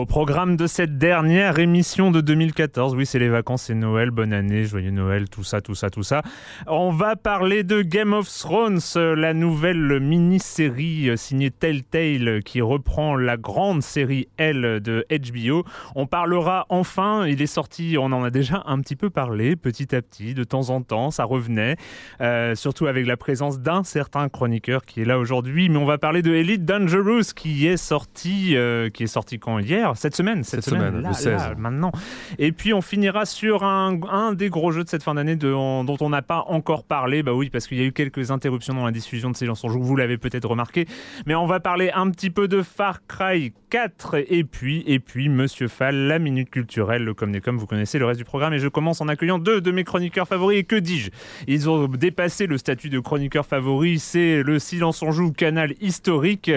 Au programme de cette dernière émission de 2014, oui c'est les vacances et Noël, bonne année, joyeux Noël, tout ça, tout ça, tout ça. On va parler de Game of Thrones, euh, la nouvelle mini-série euh, signée Telltale qui reprend la grande série L de HBO. On parlera enfin, il est sorti, on en a déjà un petit peu parlé, petit à petit, de temps en temps, ça revenait, euh, surtout avec la présence d'un certain chroniqueur qui est là aujourd'hui, mais on va parler de Elite Dangerous qui est sorti, euh, qui est sorti quand hier? Cette semaine, cette, Cette semaine, là, le 16. là, maintenant. Et puis on finira sur un, un des gros jeux de cette fin d'année dont on n'a pas encore parlé. Bah oui, parce qu'il y a eu quelques interruptions dans la diffusion de Silence en Joue, vous l'avez peut-être remarqué. Mais on va parler un petit peu de Far Cry 4 et puis, et puis Monsieur Fall, la minute culturelle, le comme des comme, vous connaissez le reste du programme. Et je commence en accueillant deux de mes chroniqueurs favoris. Et que dis-je? Ils ont dépassé le statut de chroniqueur favori. C'est le Silence en Joue, canal historique.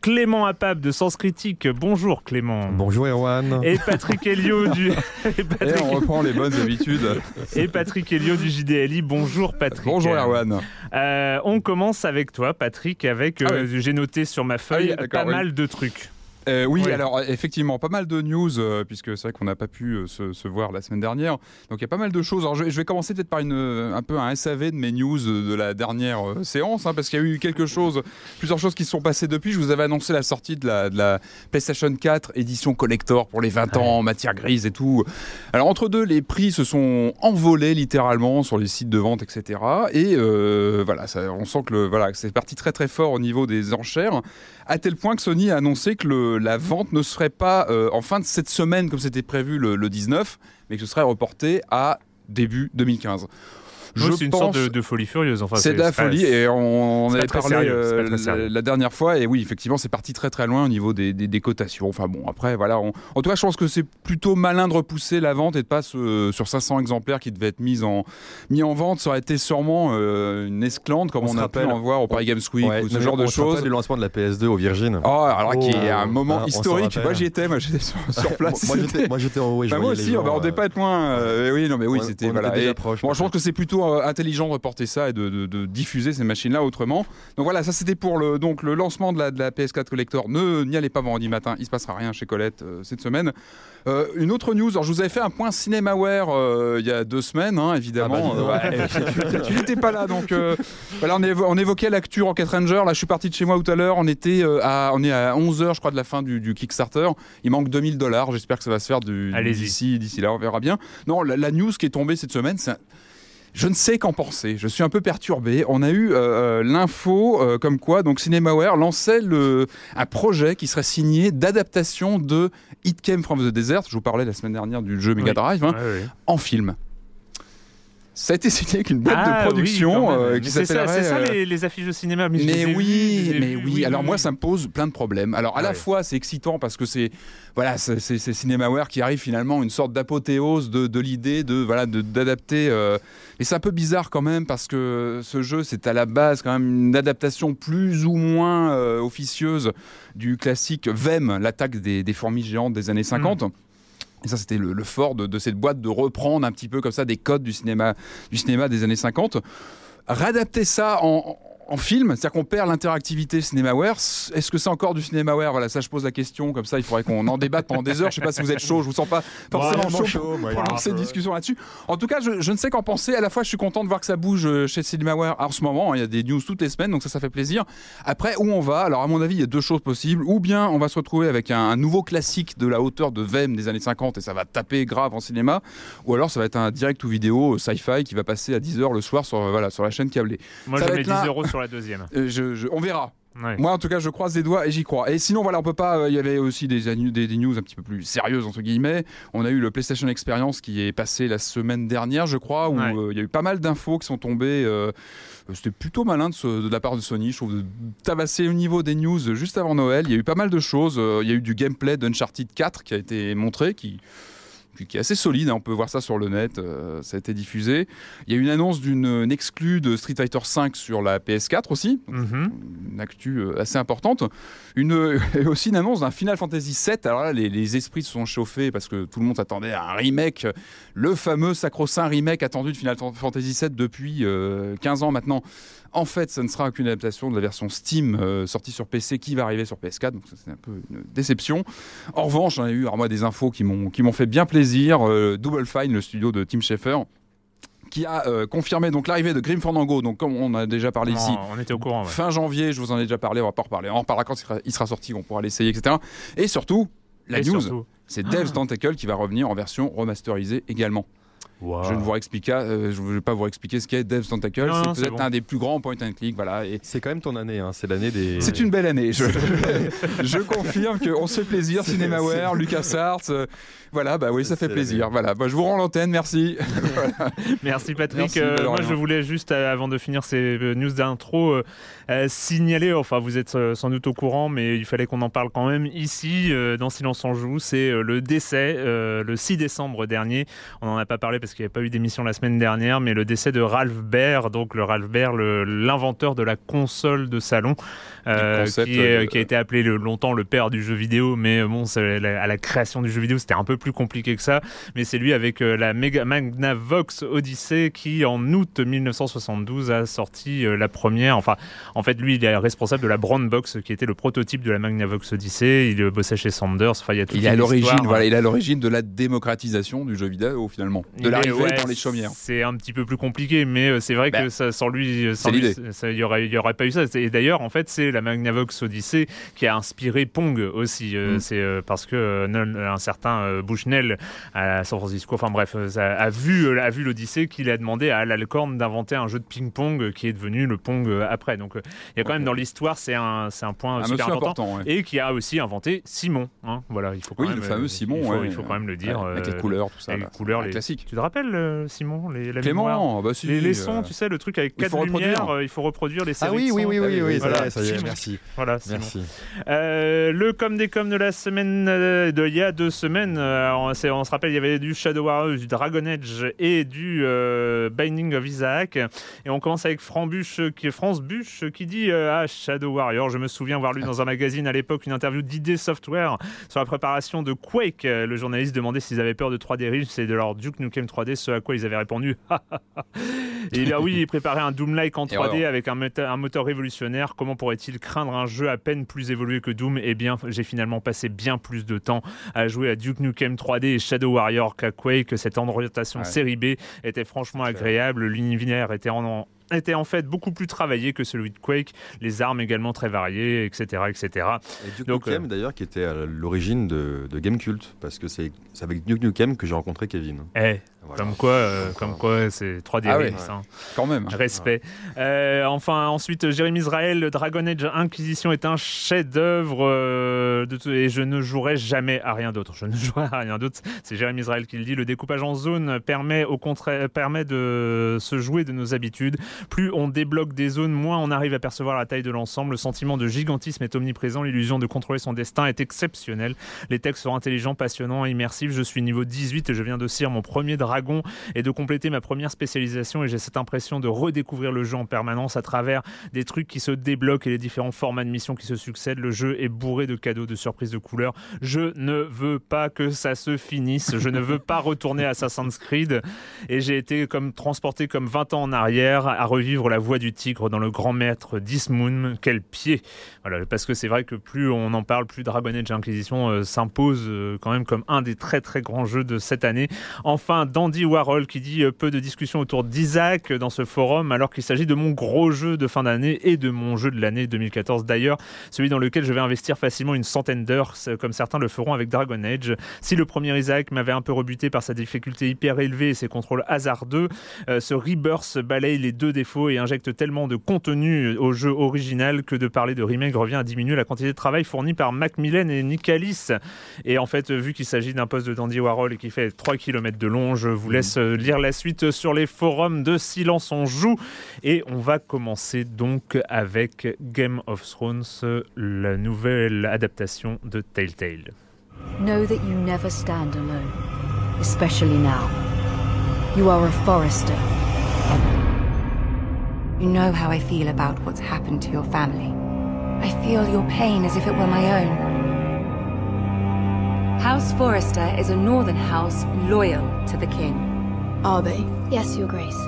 Clément Apap de Sens Critique. Bonjour Clément. Bonjour Erwan. Et Patrick Helio du et on reprend les bonnes habitudes. et Patrick Helio du JDLI. Bonjour Patrick. Bonjour Erwan. Euh, on commence avec toi Patrick avec euh, Ah j'ai noté sur ma feuille Ah oui, d'accord, pas oui. mal de trucs. Euh, oui, Ouais. alors effectivement, pas mal de news, euh, puisque c'est vrai qu'on n'a pas pu euh, se, se voir la semaine dernière. Donc il y a pas mal de choses. Alors je, je vais commencer peut-être par une, euh, un peu un SAV de mes news de, la dernière euh, séance, hein, parce qu'il y a eu quelque chose, plusieurs choses qui se sont passées depuis. Je vous avais annoncé la sortie de la, de la PlayStation 4 édition collector pour les 20 ans, matière grise et tout. Alors entre deux, les prix se sont envolés littéralement sur les sites de vente, etc. Et euh, voilà, ça- on sent que le, voilà, que c'est parti très très fort au niveau des enchères à tel point que Sony a annoncé que le- la vente ne serait pas euh, en fin de cette semaine comme c'était prévu le, le 19, mais que ce serait reporté à début 2015. Oui, c'est une sorte de, de folie furieuse. Enfin, c'est de la folie et on, on avait parlé euh, la, la dernière fois et oui effectivement c'est parti très très loin au niveau des, des, des cotations. Enfin bon après voilà on- en tout cas je pense que c'est plutôt malin de repousser la vente et de pas se- sur 500 exemplaires qui devaient être mis en mis en vente ça aurait été sûrement euh, une esclante comme On on, se a rappelle- pu en voir au Paris Games Week Ouais, ou ce genre de choses. du lancement de la PS2 au Virgin. Oh, alors qui est un Oh. moment s'en historique. Moi j'y étais, moi j'étais sur, sur place. moi, j'étais, en je Bah, moi aussi, on devait pas être loin. oui, non, mais oui, c'était voilà. moi, je pense que c'est plutôt euh, intelligent de reporter ça et de, de- de diffuser ces machines-là autrement. Donc voilà, ça c'était pour le donc le lancement de la, de la PS4 Collector. Ne n'y allez pas vendredi matin, il se passera rien chez Colette euh, cette semaine. Euh, une autre news. Alors je vous avais fait un point CinemaWare euh, il y a deux semaines, hein, évidemment. Ah bah, ouais, tu n'étais pas là, donc voilà, on, évo- on évoquait l'actu Rocket Ranger. Là, je suis parti de chez moi tout à l'heure. On était à, on est à 11 h je crois, de la fin du, du Kickstarter. Il manque 2000 dollars. J'espère que ça va se faire d'ici, là. On verra bien. Non, la, la news qui est tombée cette semaine, c'est je ne sais qu'en penser. Je suis un peu perturbé. On a eu euh, euh, l'info euh, comme quoi donc CinemaWare lançait le, un projet qui serait signé d'adaptation de It Came from the Desert. Je vous parlais la semaine dernière du jeu Mega Oui. Drive hein, en film. Ça a été signé avec une boîte Ah, de oui, production même. euh, qui c'est ça, s'appellerait. c'est ça euh, les, les affiches de cinéma. Mais, mais vues, oui, mais oui. Alors moi, oui. ça me pose plein de problèmes. Alors à la fois, c'est excitant parce que c'est voilà, c'est Cinemaware qui arrive finalement une sorte d'apothéose de, de l'idée de voilà de- d'adapter. euh, Et c'est un peu bizarre quand même parce que ce jeu, c'est à la base quand même une adaptation plus ou moins euh, officieuse du classique Vem, l'attaque des, des fourmis géantes des années 50. Et ça, c'était le, le fort de, de cette boîte de reprendre un petit peu comme ça des codes du cinéma, du cinéma des années 50. Réadapter ça en, en film, c'est-à-dire qu'on perd l'interactivité Cinemaware. Est-ce que c'est encore du Cinemaware Voilà, ça je pose la question, comme ça il faudrait qu'on en débatte pendant des heures. Je sais pas si vous êtes chaud, je vous sens pas forcément Vraiment chaud, pour lancer une discussion là-dessus. En tout cas, je, je ne sais qu'en penser. À la fois, je suis content de voir que ça bouge euh, chez Cinemaware en ce moment. hein. Il y a des news toutes les semaines, donc ça, ça fait plaisir. Après, où on va? Alors, à mon avis, il y a deux choses possibles. Ou bien on va se retrouver avec un, un nouveau classique de la hauteur de Vem des années 50 et ça va taper grave en cinéma. Ou alors, ça va être un direct ou vidéo euh, sci-fi qui va passer à 10h le soir sur, euh, voilà, sur la chaîne câblée. Moi, ça je va mets être 10 là. euros sur la deuxième. Euh, je- je- on verra. Moi, en tout cas, je croise les doigts et j'y crois. Et sinon, voilà, on peut pas. euh, Il y avait aussi des, des, des news un petit peu plus sérieuses entre guillemets. On a eu le PlayStation Experience qui est passé la semaine dernière, je crois, où Ouais. euh, il y a eu pas mal d'infos qui sont tombées. euh, C'était plutôt malin de, ce- de la part de Sony, je trouve, de tabasser au niveau des news juste avant Noël. Il y a eu pas mal de choses. Il y a eu du gameplay d'Uncharted 4 qui a été montré, qui qui- est assez solide, hein, on peut voir ça sur le net, euh, ça a été diffusé. Il y a une annonce d'une une exclue de Street Fighter 5 sur la PS4 aussi, Mhm. une actu euh, assez importante. Une, et aussi une annonce d'un Final Fantasy VII. Alors là, les, les esprits se sont chauffés parce que tout le monde s'attendait à un remake, le fameux sacro-saint remake attendu de Final Fantasy VII depuis euh, 15 ans maintenant. En fait, ça ne sera qu'une adaptation de la version Steam euh, sortie sur PC qui va arriver sur PS4, donc c'est un peu une déception. En revanche, j'en ai eu alors moi des infos qui m'ont qui m'ont fait bien plaisir. Euh, Double Fine, le studio de Tim Schafer, qui a euh, confirmé donc l'arrivée de Grim Fandango. Donc comme on a déjà parlé ici, On, on était au courant. ouais. Fin janvier, je vous en ai déjà parlé, on va pas en reparler. On en reparlera quand il sera, il sera sorti, on pourra l'essayer, etc. Et surtout, la Et news, c'est Devs Tentacle qui va revenir en version remasterisée également. Je ne vous expliquer, euh, je vais pas vous expliquer ce qu'est Devs Tentacle. C'est peut-être bon. un des plus grands point and click, voilà. Et C'est quand même ton année, hein. c'est l'année des. c'est une belle année. Je, je confirme qu'on se fait plaisir. CinemaWare, LucasArts, euh, voilà, bah oui, ça fait plaisir. Voilà, bah, je vous rends l'antenne, merci. Merci Patrick. Merci, Euh, moi je voulais juste, euh, avant de finir ces euh, news d'intro, euh, signaler, enfin vous êtes euh, sans doute au courant, mais il fallait qu'on en parle quand même ici, euh, dans Silence en Joue, c'est euh, le décès, euh, le 6 décembre dernier. On n'en a pas parlé parce qu'il n'y avait pas eu d'émission la semaine dernière, mais le décès de Ralph Baer, donc le Ralph Baer, l'inventeur de la console de salon, euh, qui, est- de- qui a été appelé le- longtemps le père du jeu vidéo, mais bon, la- à la création du jeu vidéo, c'était un peu plus compliqué que ça mais c'est lui avec euh, la Mega Magnavox Odyssey qui en août 1972 a sorti euh, la première enfin en fait lui il est responsable de la Brown Box qui était le prototype de la Magnavox Odyssey il euh, bossait chez Sanders enfin il y a toute Il est à l'origine, voilà, il est à l'origine de la démocratisation du jeu vidéo finalement, de l'arrivée ouais, dans les chaumières. C'est un petit peu plus compliqué, mais c'est vrai que Bah, ça, sans lui, sans lui, il y aurait, il y aurait pas eu ça. Et d'ailleurs, en fait, c'est la Magnavox Odyssey qui a inspiré Pong aussi. Mm. C'est parce que un certain Bushnell à San Francisco, enfin bref, a vu, euh, a vu l'Odyssée qu'il a demandé à Al Alcorn d'inventer un jeu de ping-pong qui est devenu le Pong euh, après. Donc, euh, il y a quand même dans l'histoire, c'est un, un point Un super important. important, ouais. Et qui a aussi inventé Simon. hein. Voilà, il faut quand Oui, même, le fameux Simon, Il faut, ouais. il faut quand même le dire. Avec les couleurs, tout ça. les couleurs, les- classique. Tu te rappelles, Simon, les, la mémoire Clément, bah si. les, les euh, sons, tu sais, le truc avec quatre lumières, il faut reproduire les Ah séries oui, de oui, oui, oui, oui, ça Voilà, ça y est, merci. Voilà, Simon. Merci. Euh, le com des com de la semaine de il y a deux semaines, on, c'est- on se rappelle, il y avait du Shadow Warrior, du Dragon Age et du euh, Binding of Isaac. Et on commence avec Frambuche, qui, France Buche qui dit euh, Ah, Shadow Warrior, je me souviens avoir lu dans un magazine à l'époque une interview d'ID Software sur la préparation de Quake. Euh, Le journaliste demandait s'ils avaient peur de 3D Ridge et de leur Duke Nukem 3D, ce à quoi ils avaient répondu Et bien oui, il préparait un Doom-like en Et 3D alors avec un, moteur- un moteur révolutionnaire. Comment pourrait-il craindre un jeu à peine plus évolué que Doom? Eh bien, j'ai finalement passé bien plus de temps à jouer à Duke Nukem 3D et Shadow Warrior qu'à Quake. Cette orientation Ouais. série B était franchement agréable. L'univers était en, était en fait beaucoup plus travaillé que celui de Quake. Les armes également très variées, etc. etc. Et Duke Donc, Nukem, d'ailleurs, qui était à l'origine de, de Game Cult, parce que c'est c'est avec Duke Nukem que j'ai rencontré Kevin. Eh, Comme quoi, euh, comme quoi, c'est 3D Ah ouais. hein. Quand même. Respect. Euh, enfin, ensuite, Jérémy Israël, le Dragon Age Inquisition est un chef-d'œuvre euh, et je ne jouerai jamais à rien d'autre. Je ne jouerai à rien d'autre. C'est Jérémy Israël qui le dit. Le découpage en zone permet au contraire permet de se jouer de nos habitudes. Plus on débloque des zones, moins on arrive à percevoir la taille de l'ensemble. Le sentiment de gigantisme est omniprésent. L'illusion de contrôler son destin est exceptionnelle. Les textes sont intelligents, passionnants, immersifs. Je suis niveau 18 et je viens de cire mon premier dragon et de compléter ma première spécialisation et j'ai cette impression de redécouvrir le jeu en permanence à travers des trucs qui se débloquent et les différents formats de missions qui se succèdent. Le jeu est bourré de cadeaux, de surprises, de couleurs. Je ne veux pas que ça se finisse. Je ne veux pas retourner à Assassin's Creed et j'ai été comme transporté comme 20 ans en arrière à revivre la voix du tigre dans le grand maître d'Ismoon. Quel pied Voilà, parce que c'est vrai que plus on en parle, plus Dragon Age Inquisition euh, s'impose euh, quand même comme un des très très grands jeux de cette année. Enfin, Dandy Warhol qui dit euh, peu de discussions autour d'Isaac dans ce forum, alors qu'il s'agit de mon gros jeu de fin d'année et de mon jeu de l'année 2014 d'ailleurs, celui dans lequel je vais investir facilement une centaine d'heures, comme certains le feront avec Dragon Age. Si le premier Isaac m'avait un peu rebuté par sa difficulté hyper élevée et ses contrôles hasardeux, euh, ce Rebirth balaye les deux défauts et injecte tellement de contenu au jeu original que de parler de remake revient à diminuer la quantité de travail fournie par Macmillan et Nicalis. Et en fait, vu qu'il s'agit d'un poste de Dandy Warhol et qui fait 3 km de long, je vous laisse euh, lire la suite sur les forums de Silence on joue. Et on va commencer donc avec Game of Thrones, euh, la nouvelle adaptation de Telltale. Know that you never stand alone, especially now. You are a forester. You know how I feel about what's happened to your family. I feel your pain as if it were my own. House Forrester is a northern house loyal to the king. Are they? Yes, Your Grace.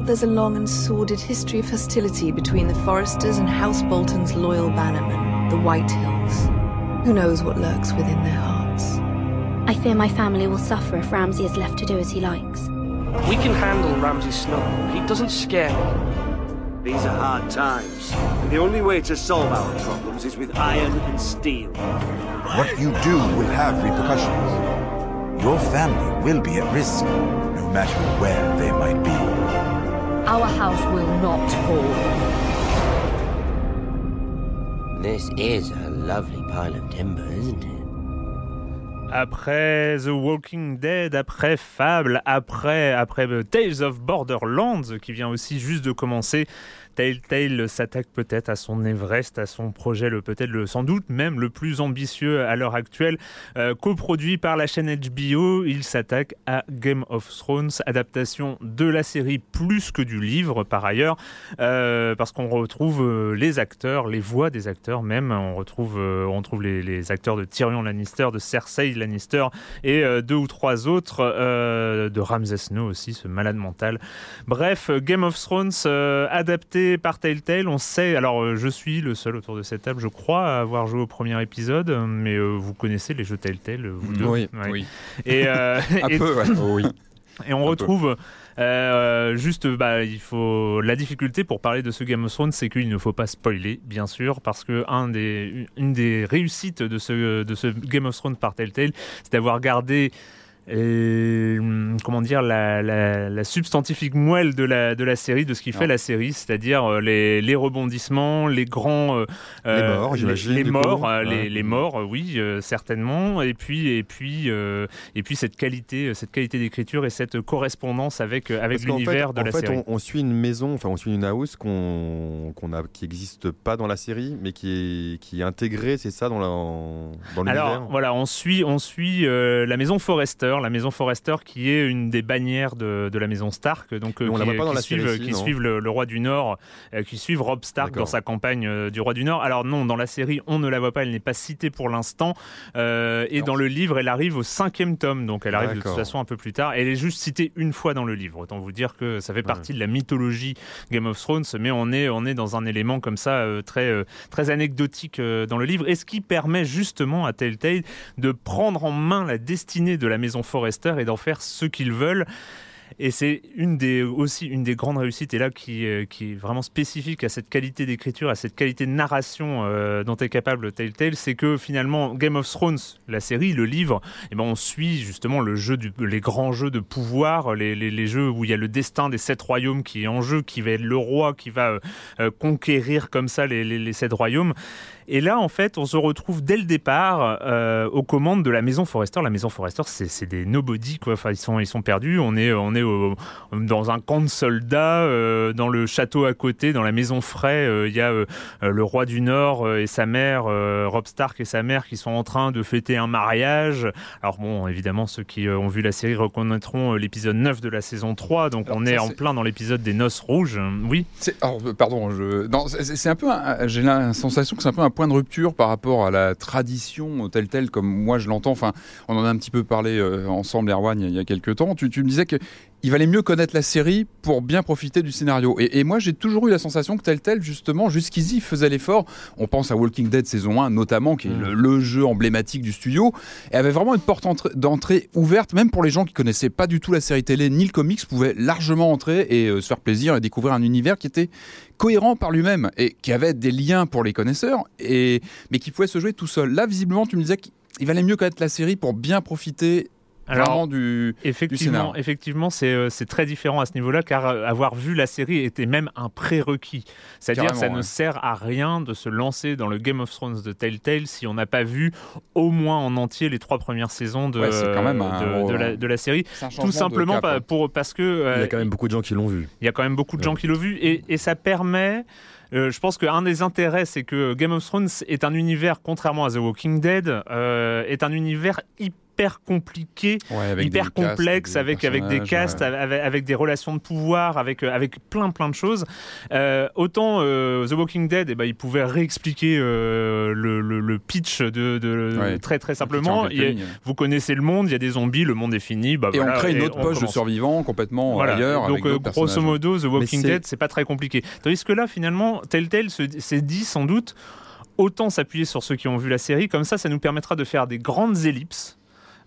There's a long and sordid history of hostility between the Foresters and House Bolton's loyal bannermen, the White Hills. Who knows what lurks within their hearts? I fear my family will suffer if Ramsay is left to do as he likes. We can handle Ramsay Snow. He doesn't scare me. These are hard times, and the only way to solve our problems is with iron and steel. What you do will have repercussions. Your family will be at risk, no matter where they might be. Our house will not fall. This is a lovely pile of timber, isn't it? Après The Walking Dead, après Fable, après, après euh, Tales of Borderlands, qui vient aussi juste de commencer, Telltale s'attaque peut-être à son Everest, à son projet, le peut-être le sans doute même le plus ambitieux à l'heure actuelle, euh, coproduit par la chaîne HBO. Il s'attaque à Game of Thrones, adaptation de la série plus que du livre par ailleurs, euh, parce qu'on retrouve euh, les acteurs, les voix des acteurs même. On retrouve, trouve les, acteurs de Tyrion Lannister, de Cersei Lannister et deux ou trois autres de Ramsay Snow aussi, ce malade mental. Bref, Game of Thrones euh, par Telltale. On sait, alors euh, je suis le seul autour de cette table, je crois, à avoir joué au premier épisode, mais euh, vous connaissez les jeux Telltale, vous deux. Oui, Ouais. Oui. Et, euh, Un et- peu, ouais. Oh oui. et on retrouve euh, juste, bah, il faut la difficulté pour parler de ce Game of Thrones, c'est qu'il ne faut pas spoiler, bien sûr, parce que un des, une des réussites de ce, de ce Game of Thrones par Telltale, c'est d'avoir gardé euh, comment dire la, la, la substantifique moelle de la, de la série, de ce qui fait Non. la série, c'est-à-dire euh, les, les rebondissements, les grands euh, Les morts, j'imagine, les morts, euh, les, Ouais. les morts, euh, oui, euh, certainement, et puis et puis et puis cette qualité, cette qualité d'écriture et cette correspondance avec avec l'univers fait, de en la fait, série. On, on suit une maison, enfin on suit une house qu'on qu'on a, qui n'existe pas dans la série, mais qui est, qui est intégrée, c'est ça, dans la- dans l'univers? Alors voilà, on suit, on suit la maison Forrester, la maison Forrester qui est une des bannières de, de la maison Stark, donc euh, on la qui, voit pas dans qui la suivent, série ici, qui suivent le, le roi du Nord, euh, qui suivent Rob Stark dans sa campagne euh, du roi du Nord. Alors non, dans la série, on ne la voit pas, elle n'est pas citée pour l'instant, euh, et Non. dans le livre, elle arrive au cinquième tome, donc elle arrive de toute façon un peu plus tard. Elle est juste citée une fois dans le livre. Autant vous dire que ça fait partie de la mythologie Game of Thrones, mais on est, on est dans un élément comme ça euh, très, euh, très anecdotique dans le livre, et ce qui permet justement à Telltale de prendre en main la destinée de la maison Forrester et d'en faire ce qu'ils veulent. Et c'est une des, aussi une des grandes réussites, et là qui, euh, qui est vraiment spécifique à cette qualité d'écriture, à cette qualité de narration euh, dont est capable Telltale, c'est que finalement Game of Thrones, la série, le livre, eh ben, on suit justement le jeu du, les grands jeux de pouvoir, les, les, les, jeux où il y a le destin des sept royaumes qui est en jeu, qui va être le roi, qui va euh, conquérir comme ça les, les sept royaumes. Et là, en fait, on se retrouve dès le départ euh, aux commandes de la maison Forrester. La maison Forrester, c'est des nobody, quoi. Enfin, ils sont, ils sont perdus. On est, on est au, dans un camp de soldats, euh, dans le château à côté, dans la maison Fray. Euh, il y a le roi du Nord et sa mère, Rob Stark et sa mère, qui sont en train de fêter un mariage. Alors bon, évidemment, ceux qui ont vu la série reconnaîtront l'épisode 9 de la saison 3. Donc Alors, on est en plein dans l'épisode des Noces Rouges. Oui. Alors, pardon, je... c'est c'est un peu, un- j'ai la sensation que c'est un peu un point de rupture par rapport à la tradition telle telle comme moi je l'entends. Enfin, on en a un petit peu parlé euh, ensemble, Erwan, il y a, il quelques temps. Tu me disais que il valait mieux connaître la série pour bien profiter du scénario. Et, et moi, j'ai toujours eu la sensation que tel tel, justement, jusqu'ici, faisait l'effort. On pense à Walking Dead saison 1, notamment, qui est le, le jeu emblématique du studio, et avait vraiment une porte entrée- d'entrée ouverte, même pour les gens qui connaissaient pas du tout la série télé ni le comics, pouvaient largement entrer et euh, se faire plaisir et découvrir un univers qui était cohérent par lui-même et qui avait des liens pour les connaisseurs, et, mais qui pouvait se jouer tout seul. Là, visiblement, tu me disais qu'il valait mieux connaître la série pour bien profiter vraiment du, Effectivement, effectivement, c'est euh, c'est très différent à ce niveau-là, car euh, avoir vu la série était même un prérequis. C'est-à-dire que ça ne sert à rien de se lancer dans le Game of Thrones de Telltale si on n'a pas vu au moins en entier les trois premières saisons de, Ouais, c'est quand même un- de, de la, de la série. Tout simplement cap, pour, parce que euh, Il y a quand même beaucoup de gens qui l'ont vu. il y a quand même beaucoup de gens qui l'ont vu et, et ça permet. euh, je pense qu'un des intérêts, c'est que Game of Thrones est un univers, contrairement à The Walking Dead, euh, est un univers hyper compliqué, Ouais, avec hyper des castes, complexe, avec, avec des castes, ouais. avec, avec des relations de pouvoir, avec, euh, avec plein plein de choses. Euh, autant euh, The Walking Dead, eh ben, il pouvait réexpliquer euh, le, le- le pitch de, de- Ouais. très très En simplement. vous connaissez le monde, il y a des zombies, le monde est fini. Bah Et voilà, on crée une autre poche de survivants complètement Voilà. ailleurs. Donc, avec euh, grosso modo, The Walking Dead, c'est pas très compliqué. Tandis que là, finalement, Telltale se- s'est dit sans doute autant s'appuyer sur ceux qui ont vu la série, comme ça, ça nous permettra de faire des grandes ellipses.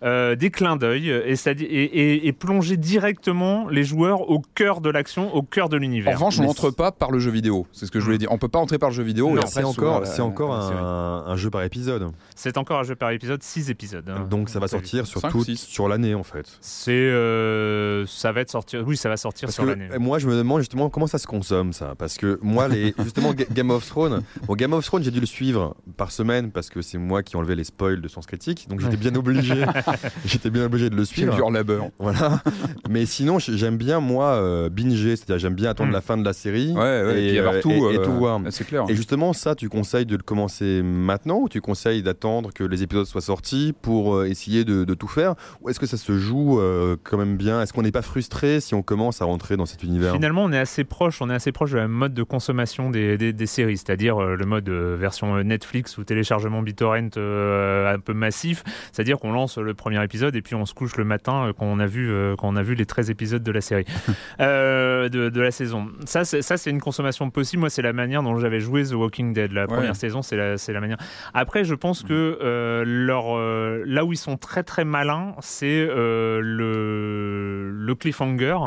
Euh, des clins d'œil et, c'est-à-dire- et, et- et plonger directement les joueurs au cœur de l'action, au cœur de En l'univers. revanche, on n'entre pas par le jeu vidéo. C'est ce que je voulais dire. On peut pas entrer par le jeu vidéo. après c'est encore, c'est un, un jeu par épisode. C'est encore un jeu par épisode, 6 épisodes. hein. Donc ça va sortir sur, Cinq, toute- six. sur l'année en fait. C'est, euh, ça va être sorti. Oui, ça va sortir Parce sur l'année. euh, moi je me demande justement comment ça se consomme ça. Parce que moi, les, justement, Ga- Game of Thrones, bon, Game of Thrones j'ai dû le suivre par semaine parce que c'est moi qui ai enlevé les spoils de Sens Critique. Donc j'étais bien obligé, j'étais bien obligé de le C'est suivre. dur labeur. Voilà. Mais sinon, j'aime bien, moi, euh, binger, c'est-à-dire j'aime bien attendre Mm. la fin de la série Ouais, ouais, et, avoir euh, tout, et- et euh, tout voir. C'est clair. Et justement, ça, tu conseilles de le commencer maintenant ou tu conseilles d'attendre que les épisodes soient sortis pour euh, essayer de, de tout faire Ou est-ce que ça se joue euh, quand même bien? Est-ce qu'on n'est pas frustré si on commence à rentrer dans cet univers? Finalement, on est assez proche, on est assez proche de la mode de consommation des, des- des séries, c'est-à-dire euh, le mode euh, version euh, Netflix ou téléchargement BitTorrent euh, un peu massif, c'est-à-dire qu'on lance le premier épisode et puis on se couche le matin euh, quand on a vu euh, quand on a vu les 13 épisodes de la série euh, de, de la saison. Ça, c'est, une consommation possible. Moi, c'est la manière dont j'avais joué The Walking Dead. La Ouais. première saison, c'est la, manière. Après, je pense que euh, leur, là où ils sont très très malins, c'est le, le cliffhanger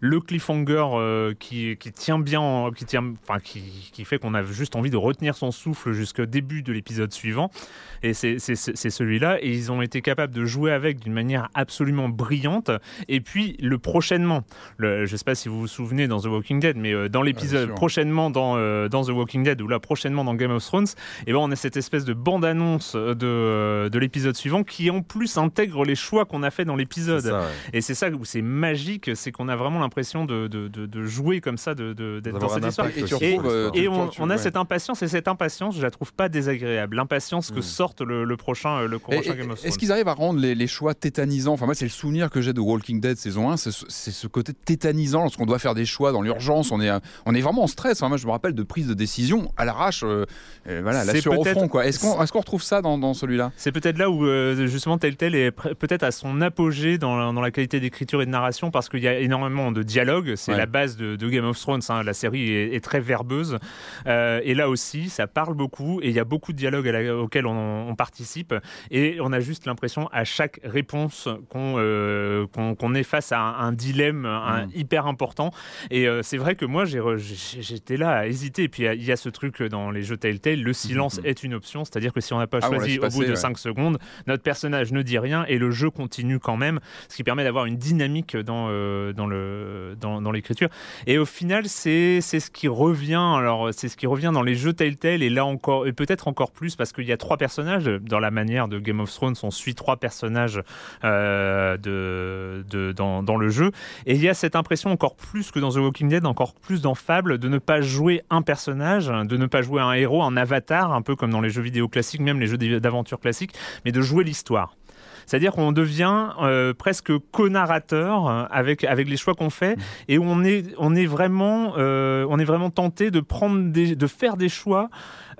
le cliffhanger euh, qui, qui tient bien, en- qui, tient, enfin, qui, qui fait qu'on a juste envie de retenir son souffle jusqu'au début de l'épisode suivant. Et c'est celui-là. Et ils ont été capables de jouer avec d'une manière absolument brillante. Et puis, le prochainement, le, je ne sais pas si vous vous souvenez dans The Walking Dead, mais euh, dans l'épisode sûr. prochainement dans, euh, dans The Walking Dead ou là prochainement dans Game of Thrones, et ben on a cette espèce de bande-annonce de, de l'épisode suivant qui en plus intègre les choix qu'on a fait dans l'épisode. Ouais. Et c'est ça où c'est magique, c'est qu'on a vraiment l'impression de, de, de- jouer comme ça, d'être dans cette histoire. Et euh, on, a ouais. cette impatience, et cette impatience, je la trouve pas désagréable. L'impatience que Mm. Sorte le, le prochain, euh, le Et- prochain et- Game of Est-ce Thrones. qu'ils arrivent à rendre les, les choix tétanisants? Enfin, moi, c'est le souvenir que j'ai de Walking Dead saison 1, c'est ce, côté tétanisant lorsqu'on doit faire des choix dans l'urgence. On est, euh, on est vraiment en stress. Moi, je me rappelle de prise de décision à l'arrache, euh, voilà, la sueur au front. Est-ce qu'on est qu'on retrouve ça dans, dans celui-là? C'est peut-être là où euh, justement Telltale est peut-être à son apogée dans, la- dans la qualité d'écriture et de narration parce qu'il y a énormément de dialogue. C'est Ouais. la base de, de Game of Thrones. hein. La série est, est très verbeuse. Euh, et là aussi, ça parle beaucoup et il y a beaucoup de dialogues auxquels on, on participe. Et on a juste l'impression à chaque réponse qu'on euh, qu'on est face à un, un dilemme un- Mm. hyper important. Et euh, c'est vrai que moi, j'étais là à hésiter. Et puis il y a- il y, a ce truc dans les jeux Telltale, le silence est une option. C'est-à-dire que si on n'a pas Ah, choisi au bout de ouais. 5 secondes, notre personnage ne dit rien et le jeu continue quand même, ce qui permet d'avoir une dynamique dans, euh, dans le- dans, dans l'écriture. Et au final, c'est c'est ce qui revient. Alors, c'est ce qui revient dans les jeux Telltale et là encore, et peut-être encore plus parce qu'il y a trois personnages. Dans la manière de Game of Thrones, on suit trois personnages euh, de, dans, dans le jeu. Et il y a cette impression encore plus que dans The Walking Dead, encore plus dans Fable, de ne pas jouer un personnage, de ne pas jouer un héros, un avatar, un peu comme dans les jeux vidéo classiques, même les jeux d'aventure classiques, mais de jouer l'histoire. C'est-à-dire qu'on devient euh, presque co-narrateur euh, avec, avec les choix qu'on fait. Et où on est, on est, vraiment, euh, on est vraiment tenté de, prendre des, de faire des choix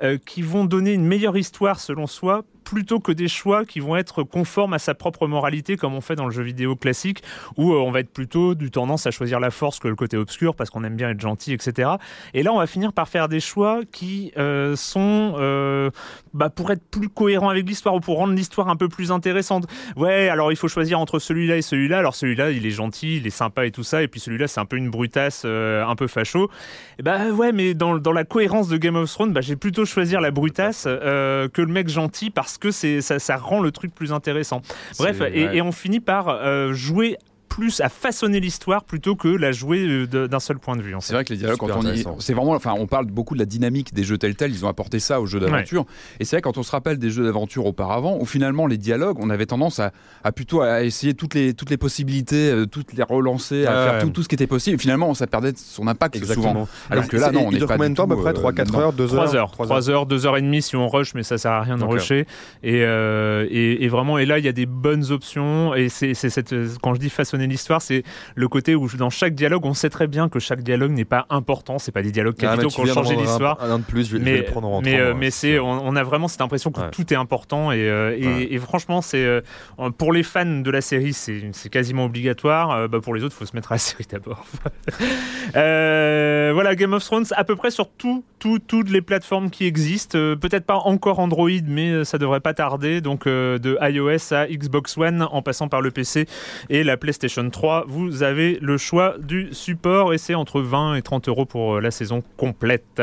euh, qui vont donner une meilleure histoire selon soi plutôt que des choix qui vont être conformes à sa propre moralité comme on fait dans le jeu vidéo classique où euh, on va être plutôt du tendance à choisir la force que le côté obscur parce qu'on aime bien être gentil etc et là on va finir par faire des choix qui euh, sont euh, bah, pour être plus cohérents avec l'histoire ou pour rendre l'histoire un peu plus intéressante. Ouais alors il faut choisir entre celui-là et celui-là. Alors celui-là il est gentil il est sympa et tout ça et puis celui-là c'est un peu une brutasse un peu facho. Et bah ouais mais dans, dans la cohérence de Game of Thrones bah, j'ai plutôt choisir la brutasse que le mec gentil parce que c'est ça, ça rend le truc plus intéressant. Bref et, et on finit par euh, jouer plus à façonner l'histoire plutôt que la jouer euh, d'un seul point de vue en fait. C'est vrai que les dialogues, quand on y... c'est vraiment, enfin, on parle beaucoup de la dynamique des jeux Telltale. Ils ont apporté ça aux jeux d'aventure. Et c'est vrai quand on se rappelle des jeux d'aventure auparavant, où finalement les dialogues, on avait tendance à, à plutôt à essayer toutes les toutes les possibilités, euh, toutes les relancer, à Ouais, faire ouais. tout, tout ce qui était possible. Et finalement, ça perdait son impact souvent. Alors que là, non, on dure pas combien de temps à peu près euh, 3, 4 là-dedans. heures, 2 heures 3 heures, 3 heures, 2 heures et demie si on rush, mais ça sert à rien de rusher. Et, euh, et, et vraiment, et là, il y a des bonnes options. Et c'est c'est cette, quand je dis façonner l'histoire, c'est le côté où dans chaque dialogue, on sait très bien que chaque dialogue n'est pas important. C'est pas des dialogues Ah, capitaux qui d'en changer prendre un- l'histoire. Un, de plus, je vais, je vais mais le prendre en rentrant. mais, euh, mais c'est c'est sûr. on, on a vraiment cette impression que Ouais. tout est important et, euh, et, Ouais. et franchement c'est euh, pour les fans de la série c'est quasiment obligatoire Euh, bah, pour les autres il faut se mettre à la série d'abord voilà Game of Thrones à peu près sur tout, tout- toutes les plateformes qui existent peut-être pas encore Android mais ça devrait pas tarder donc de iOS à Xbox One en passant par le PC et la PlayStation 3 vous avez le choix du support et c'est entre 20 et 30 euros pour euh, la saison complète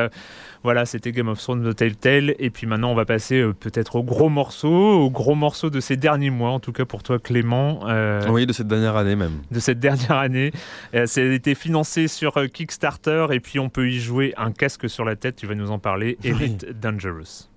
voilà, c'était Game of Thrones de Telltale. Et puis maintenant, on va passer euh, peut-être au gros morceau, au gros morceau de ces derniers mois, en tout cas pour toi, Clément, euh, Oui, de cette dernière année même. de cette dernière année. Euh, ça a été financé sur Kickstarter et puis on peut y jouer un casque sur la tête. Tu vas nous en parler. Elite Dangerous.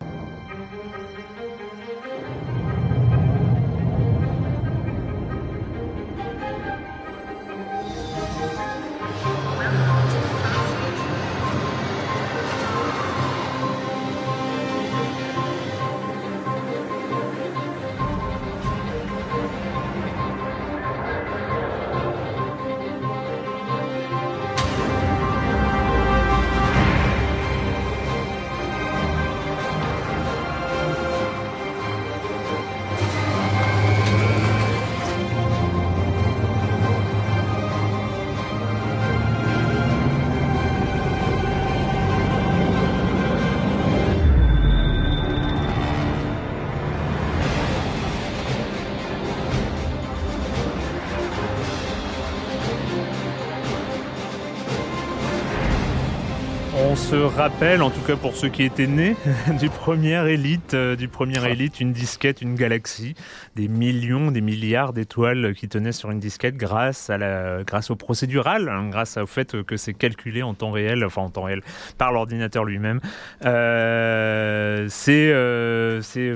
On se rappelle, en tout cas pour ceux qui étaient nés, du premier Elite, euh, du premier Elite, une disquette, une galaxie, des millions, des milliards d'étoiles qui tenaient sur une disquette grâce à la, grâce au procédural, hein, grâce au fait que c'est calculé en temps réel, enfin en temps réel, par l'ordinateur lui-même. Euh, c'est, euh, c'est,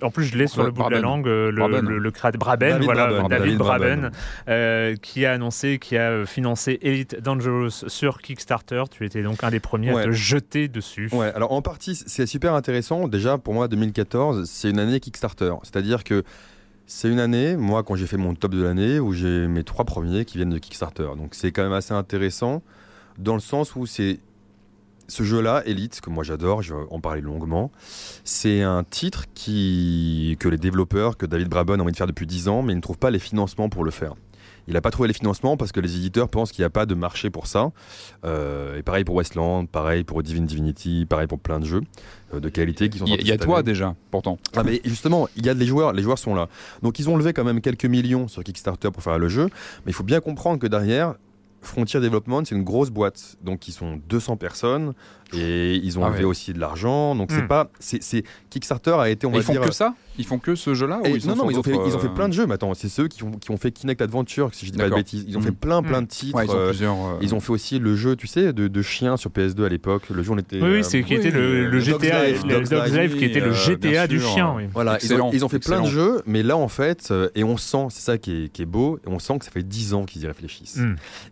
en plus je l'ai sur le bout de la langue, le, le, le crade- Braben, David voilà, Braben, David, Braben, Braben. qui a annoncé, qui a financé Elite Dangerous sur Kickstarter. Tu étais donc un des premiers à Ouais. te jeter dessus. Ouais, alors en partie, c'est super intéressant. Déjà, pour moi, 2014, c'est une année Kickstarter. C'est-à-dire que c'est une année, moi, quand j'ai fait mon top de l'année, où j'ai mes trois premiers qui viennent de Kickstarter. Donc c'est quand même assez intéressant dans le sens où c'est ce jeu-là, Elite, que moi j'adore, je vais en parler longuement, c'est un titre qui, que les développeurs, que David Braben a envie de faire depuis 10 ans, mais ils ne trouvent pas les financements pour le faire. Il n'a pas trouvé les financements parce que les éditeurs pensent qu'il n'y a pas de marché pour ça. Euh, et pareil pour Westland, pareil pour Divine Divinity, pareil pour plein de jeux euh, de qualité qui sont Il y a- y toi année. déjà, pourtant. Ah mais justement, il y a des joueurs, les joueurs sont là. Donc ils ont levé quand même quelques millions sur Kickstarter pour faire le jeu, mais il faut bien comprendre que derrière Frontier Development, c'est une grosse boîte, donc ils sont 200 personnes et ils ont Ah levé aussi de l'argent. Donc c'est Hmm. pas, c'est Kickstarter a été, on va ils font dire, que ça? Ils font que ce jeu-là non, non, ils ont, fait, ils ont fait euh, plein de jeux, mais attends, c'est ceux qui ont, qui ont fait Kinect Adventure, si je dis pas de bêtises. Ils ont Mm. fait plein, plein de titres. Ouais, ils ont euh, plusieurs. euh, ils ont fait aussi le jeu, tu sais, de, de chiens sur PS2 à l'époque. Le jeu, on était. Oui, oui, euh, c'est qui était le, le GTA, Life qui était le GTA du chien. oui. Voilà, ils ont, ils ont fait plein de jeux, mais là en fait, et on sent, c'est ça qui est, qui est beau, on sent que ça fait 10 ans qu'ils y réfléchissent.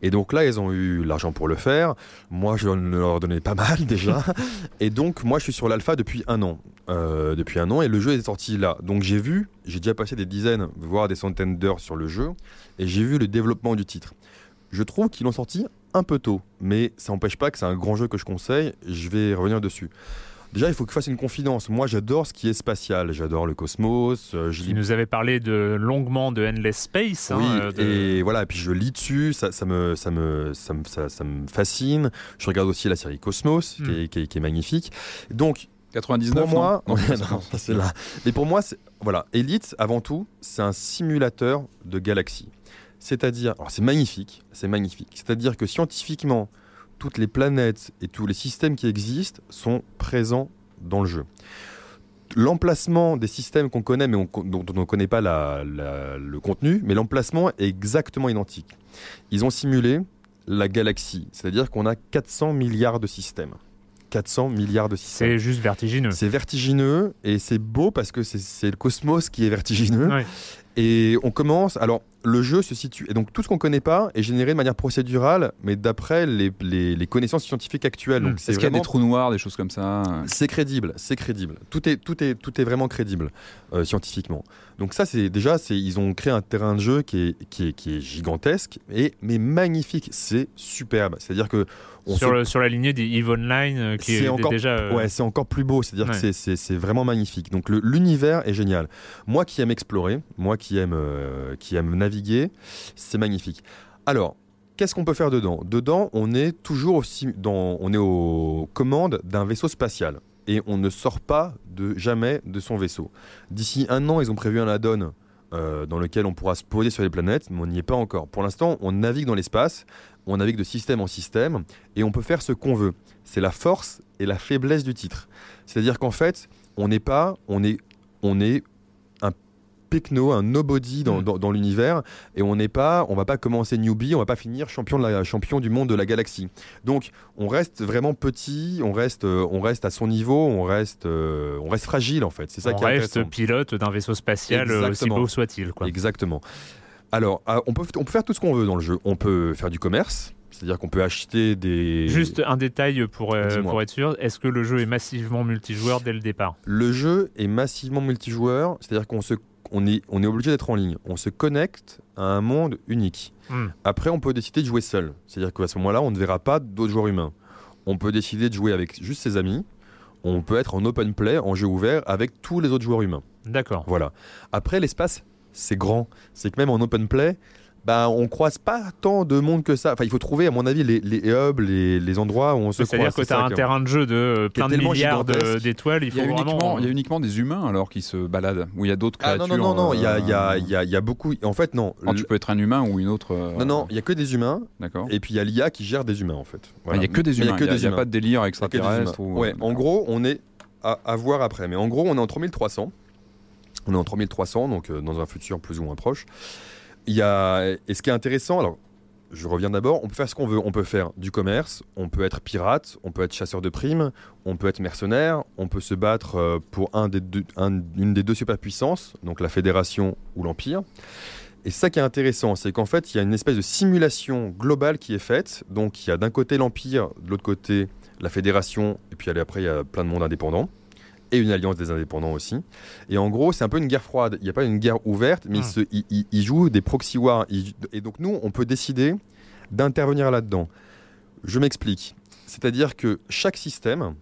Et donc là, ils ont eu l'argent pour le faire. Moi, je leur donnais pas mal déjà. et donc, moi, je suis sur l'alpha depuis un an. Euh, depuis un an, et le jeu est sorti là. Donc, j'ai vu, j'ai déjà passé des dizaines, voire des centaines d'heures sur le jeu, et j'ai vu le développement du titre. Je trouve qu'ils l'ont sorti un peu tôt, mais ça n'empêche pas que c'est un grand jeu que je conseille. Je vais revenir dessus. Déjà, il faut que je fasse une confidence. Moi, j'adore ce qui est spatial. J'adore le cosmos. euh, je lis nous avait parlé de longuement de Endless Space. hein, oui, euh, de- et voilà, et puis je lis dessus, ça, ça, me, ça, me, ça, me, ça, ça me fascine. Je regarde aussi la série Cosmos, qui, Mm. est, qui est- qui est magnifique. Donc, 99 pour moi, non là. Mais pour moi, c'est- voilà, Elite, avant tout, c'est un simulateur de galaxies. C'est-à-dire, alors c'est magnifique, c'est magnifique. C'est-à-dire que scientifiquement, toutes les planètes et tous les systèmes qui existent sont présents dans le jeu. L'emplacement des systèmes qu'on connaît, mais on- dont, on ne connaît pas le contenu, mais l'emplacement est exactement identique. Ils ont simulé la galaxie, c'est-à-dire qu'on a 400 milliards de systèmes. 400 milliards de systèmes. C'est juste vertigineux. C'est vertigineux et c'est beau parce que c'est- le cosmos qui est vertigineux. Ouais. Et on commence. Alors, le jeu se situe. Et donc, tout ce qu'on ne connaît pas est généré de manière procédurale, mais d'après les, les- les connaissances scientifiques actuelles. Mm. Donc, c'est Est-ce qu'il y a des trous noirs, des choses comme ça C'est crédible, c'est crédible. Tout est, tout est, tout est vraiment crédible euh, scientifiquement. Donc ça, c'est déjà, c'est, ils ont créé un terrain de jeu qui est, qui est, qui est gigantesque, et, mais magnifique. C'est superbe. C'est-à-dire que on sur, se- le- sur la lignée des EVE Online, euh, qui c'est est encore, déjà. euh, ouais, c'est encore plus beau. C'est-à-dire Ouais. que c'est- vraiment magnifique. Donc l'univers est génial. Moi qui aime explorer, moi qui aime, euh, qui aime naviguer, c'est magnifique. Alors, qu'est-ce qu'on peut faire dedans? Dedans, on est toujours aussi dans, on est aux commandes d'un vaisseau spatial et on ne sort pas de jamais de son vaisseau. D'ici un an, ils ont prévu un add-on. euh, dans lequel on pourra se poser sur les planètes, mais on n'y est pas encore. Pour l'instant, on navigue dans l'espace, on navigue de système en système, et on peut faire ce qu'on veut. C'est la force et la faiblesse du titre. C'est-à-dire qu'en fait, on n'est pas, on est, on est un pecno, un nobody dans, Mm. dans- dans l'univers, et on n'est pas, on va pas commencer newbie, on va pas finir champion, de la, champion du monde de la galaxie. Donc, on reste vraiment petit, on reste, on reste à son niveau, on reste, euh, on reste fragile en fait. C'est ça on qui est reste pilote d'un vaisseau spatial, euh, aussi Exactement. beau soit-il. Exactement. Alors, ah, on peut, on peut faire tout ce qu'on veut dans le jeu. On peut faire du commerce, c'est-à-dire qu'on peut acheter des. Juste un détail pour, euh, pour être sûr est-ce que le jeu est massivement multijoueur dès le départ? Le jeu est massivement multijoueur, c'est-à-dire qu'on se, on est, on est obligé d'être en ligne. On se connecte à un monde unique. Hmm. Après, on peut décider de jouer seul, c'est-à-dire qu'à ce moment-là, on ne verra pas d'autres joueurs humains. On peut décider de jouer avec juste ses amis. On peut être en open play, en jeu ouvert, avec tous les autres joueurs humains. D'accord. Voilà. Après, l'espace, c'est grand. C'est que même en open play, bah, on croise pas tant de monde que ça. Enfin, il faut trouver, à mon avis, les, les hubs, les, les endroits où on se croise. C'est-à-dire que C'est tu as un terrain de jeu de euh, plein de milliards d'étoiles. Il y, a vraiment. uniquement, il y a uniquement des humains alors qui se baladent, où il y a d'autres Ah créatures. non, non, non, non, il y a, il y, a, euh, il y, a, il y a beaucoup. En fait, non. quand tu peux être un humain ou une autre. euh, Non, non, il y a que des humains. D'accord. Et puis il y a l'IA qui gère des humains, en fait. Ah. Il y a que des humains. Il n'y a, il y a humains. pas de délire Il y a que des extraterrestre. ou- Ouais, en gros, on est à, à voir après. Mais en gros, on est en 3300. On est en 3300, donc euh, dans un futur plus ou moins proche. Il y a... Et ce qui est intéressant, alors je reviens d'abord, on peut faire ce qu'on veut. On peut faire du commerce, on peut être pirate, on peut être chasseur de primes, on peut être mercenaire, on peut se battre euh, pour une des deux superpuissances, donc la Fédération ou l'Empire. Et ça qui est intéressant, c'est qu'en fait, il y a une espèce de simulation globale qui est faite. Donc il y a d'un côté l'Empire, de l'autre côté la Fédération, et puis après il y a plein de mondes indépendants. Et une alliance des indépendants aussi. Et en gros, c'est un peu une guerre froide. Il n'y a pas une guerre ouverte, mais Hmm. ils, jouent des proxy wars. Et donc nous, on peut décider d'intervenir là-dedans. Je m'explique. C'est-à-dire que chaque système,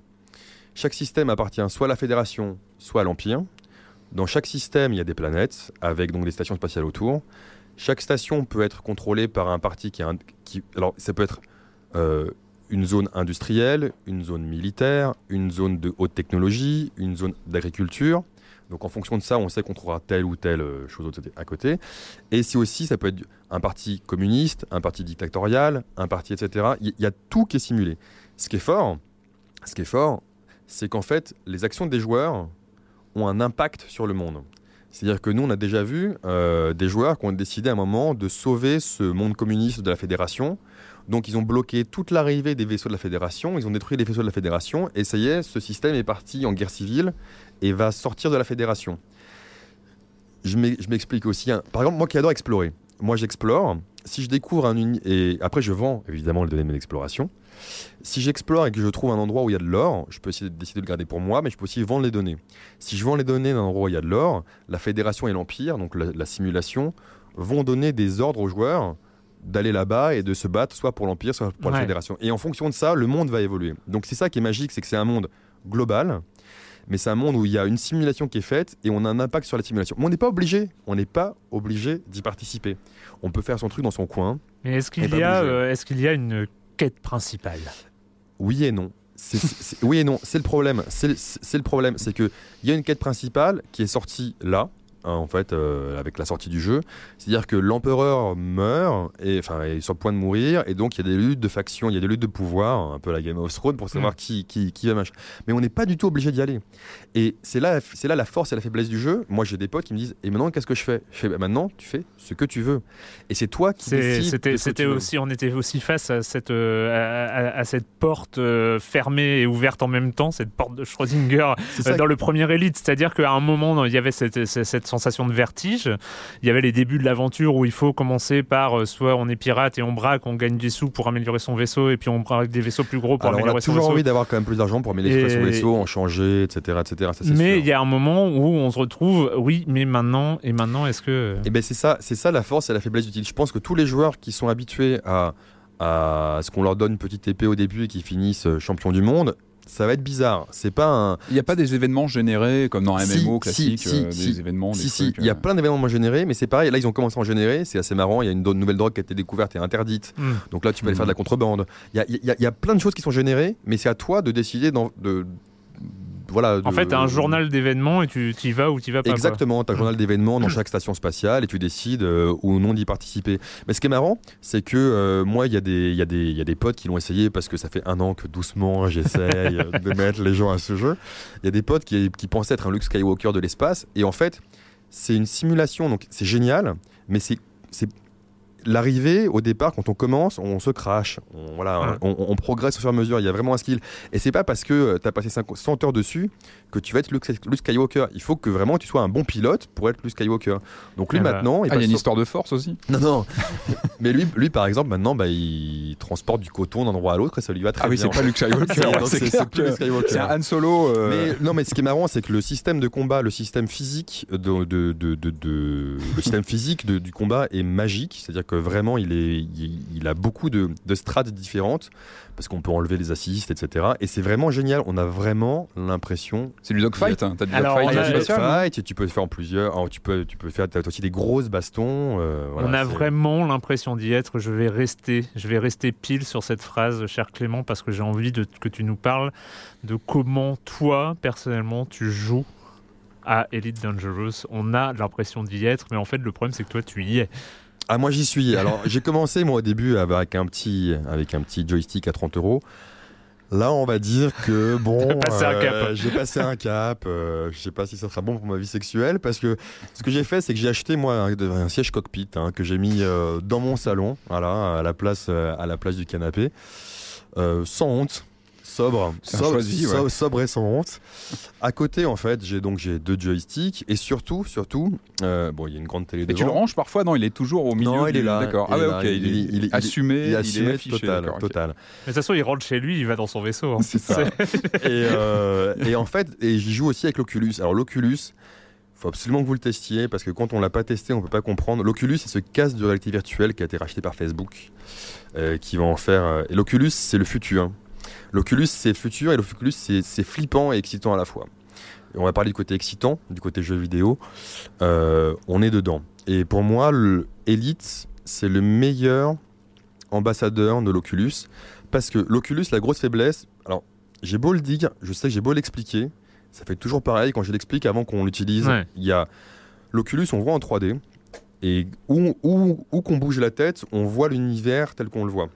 chaque système appartient soit à la Fédération, soit à l'Empire. Dans chaque système, il y a des planètes avec donc des stations spatiales autour. Chaque station peut être contrôlée par un parti qui, est un- qui alors ça peut être euh, une zone industrielle, une zone militaire, une zone de haute technologie, une zone d'agriculture. Donc en fonction de ça, on sait qu'on trouvera telle ou telle euh, chose à côté. Et si aussi, ça peut être un parti communiste, un parti dictatorial, un parti, etc. Il y, a tout qui est simulé. Ce qui est fort, ce qui est fort, c'est qu'en fait, les actions des joueurs ont un impact sur le monde. C'est-à-dire que nous, on a déjà vu euh, des joueurs qui ont décidé à un moment de sauver ce monde communiste de la fédération. Donc, ils ont bloqué toute l'arrivée des vaisseaux de la fédération, ils ont détruit les vaisseaux de la fédération, et ça y est, ce système est parti en guerre civile et va sortir de la fédération. Je m'e- je m'explique aussi. Par exemple, moi qui adore explorer, moi j'explore. Si je découvre un et après je vends évidemment les données de mon exploration. Si j'explore et que je trouve un endroit où il y a de l'or, je peux essayer de décider de le garder pour moi, mais je peux aussi vendre les données. Si je vends les données d'un endroit où il y a de l'or, la fédération et l'empire, donc la simulation, vont donner des ordres aux joueurs d'aller là-bas et de se battre soit pour l'empire, soit pour la Ouais. fédération. Et en fonction de ça, le monde va évoluer. Donc c'est ça qui est magique, c'est que c'est un monde global, mais c'est un monde où il y a une simulation qui est faite et on a un impact sur la simulation. Mais on n'est pas obligé, on n'est pas obligé d'y participer. On peut faire son truc dans son coin. Mais est-ce qu'il y, a, euh, qu'il y a une quête principale? Oui et non. Oui et non, c'est le problème. C'est le- problème, c'est que il y a une quête principale qui est sortie là, hein, en fait, euh, avec la sortie du jeu. C'est-à-dire que l'empereur meurt et enfin est sur le point de mourir, et donc il y a des luttes de factions, il y a des luttes de pouvoir, un peu la Game of Thrones pour savoir Mm. qui qui qui va machin. Mais on n'est pas du tout obligé d'y aller. Et c'est là, c'est là la force et la faiblesse du jeu. Moi, j'ai des potes qui me disent, et maintenant qu'est-ce que je fais? Je fais, Bah, maintenant, tu fais ce que tu veux. Et c'est toi qui. C'était c'était aussi, on était aussi face à cette, euh, à, cette porte euh, fermée et ouverte en même temps, cette porte de Schrödinger dans le premier Elite. C'est-à-dire qu'à un moment, il y avait cette, cette- cette sensation de vertige. Il y avait les débuts de l'aventure où il faut commencer par euh, soit on est pirate et on braque, on gagne des sous pour améliorer son vaisseau, et puis on braque des vaisseaux plus gros pour Alors, on améliorer a son toujours vaisseau. envie d'avoir quand même plus d'argent pour améliorer son vaisseau, en changer, etc. etc. Ça, Mais il y a un moment où on se retrouve, oui, mais maintenant, et maintenant, est-ce que. Et ben c'est ça, c'est ça la force et la faiblesse du titre. Je pense que tous les joueurs qui sont habitués à, à ce qu'on leur donne une petite épée au début et qui finissent euh, champion du monde, ça va être bizarre. C'est pas un. Il n'y a pas des événements générés comme dans un Si, MMO si, classique, si, euh, si. des événements, des Si, si, trucs, il y a euh. plein d'événements générés, mais c'est pareil. Là, ils ont commencé à en générer. C'est assez marrant. Il y a une do- nouvelle drogue qui a été découverte et interdite. Hmm. Donc là, tu peux aller faire de la contrebande. Il y a, il y a- il y a plein de choses qui sont générées, mais c'est à toi de décider de. Voilà, En fait, t'as un journal d'événements et tu y vas ou tu y vas pas. Exactement, tu as un journal d'événements dans chaque station spatiale et tu décides euh, ou non d'y participer. Mais ce qui est marrant, c'est que euh, moi, il y, a des- il y, y a des potes qui l'ont essayé parce que ça fait un an que doucement j'essaye de mettre les gens à ce jeu. Il y a des potes qui, qui pensaient être un Luke Skywalker de l'espace et en fait, c'est une simulation, donc c'est génial, mais c'est. L'arrivée, au départ, quand on commence, on se crache. On, voilà, Ouais. on, on progresse au fur et à mesure. Il y a vraiment un skill. Et c'est pas parce que tu as passé 5 100 heures dessus que tu vas être Luke, Luke Skywalker. Il faut que vraiment tu sois un bon pilote pour être Luke Skywalker. Donc lui Eh ben, maintenant, Ah, il y a une sur- histoire de force aussi. Non non. Mais lui, lui par exemple maintenant, bah, il transporte du coton d'un endroit à l'autre et ça lui va très Ah oui, bien. c'est pas Luke Skywalker. C'est Luke Skywalker. Un Han Solo. euh, Mais non, mais ce qui est marrant, c'est que le système de combat, le système physique de, de, de, de- de- le système physique de- du combat est magique. C'est-à-dire que vraiment, il est, il, il a beaucoup de, de strates différentes parce qu'on peut enlever les assists, etc. Et c'est vraiment génial. On a vraiment l'impression. C'est du dogfight. Hein. T'as du Alors, dogfight a- hein. Tu peux le faire en plusieurs. tu peux, tu peux faire t'as aussi des grosses bastons. euh, voilà, on a vraiment l'impression d'y être. Je vais rester, je vais rester pile sur cette phrase, cher Clément, parce que j'ai envie de, que tu nous parles de comment toi, personnellement, tu joues à Elite Dangerous. On a l'impression d'y être, mais en fait, le problème, c'est que toi, tu y es. Ah moi j'y suis. Alors j'ai commencé moi au début avec un petit avec un petit joystick à 30 euros. Là on va dire que bon, passé euh, j'ai passé un cap. euh, je sais pas si ça sera bon pour ma vie sexuelle parce que ce que j'ai fait c'est que j'ai acheté moi un, un siège cockpit hein, que j'ai mis euh, dans mon salon, voilà à la place euh, à la place du canapé, sans honte. Sobre, sobre, choisi, ouais. sobre et sans honte. À côté, en fait, j'ai donc j'ai deux joysticks et surtout, surtout, euh, bon, il y a une grande télé Et devant. tu le ranges parfois? Non, il est toujours au milieu. Non, il est là. D'accord. il Ah est ouais, ok. Il, est il est- assumé. il est assumé affiché, total. Mais de toute façon, il rentre chez lui, il va dans son vaisseau. hein. C'est ça. et, euh, et en fait, et j'y joue aussi avec l'Oculus. Alors l'Oculus, faut absolument que vous le testiez parce que quand on l'a pas testé, on peut pas comprendre. L'Oculus, c'est ce casque de réalité virtuelle qui a été racheté par Facebook, euh, qui va en faire. euh, Et l'Oculus, c'est le futur. L'Oculus, c'est futur et l'Oculus, c'est c'est flippant et excitant à la fois. Et on va parler du côté excitant, du côté jeu vidéo. Euh, on est dedans. Et pour moi, le Elite, c'est le meilleur ambassadeur de l'Oculus. Parce que l'Oculus, la grosse faiblesse, alors j'ai beau le dire, je sais que j'ai beau l'expliquer, ça fait toujours pareil quand je l'explique avant qu'on l'utilise. Ouais. Il y a l'Oculus, on voit en 3D. Et où, où, où qu'on bouge la tête, on voit l'univers tel qu'on le voit.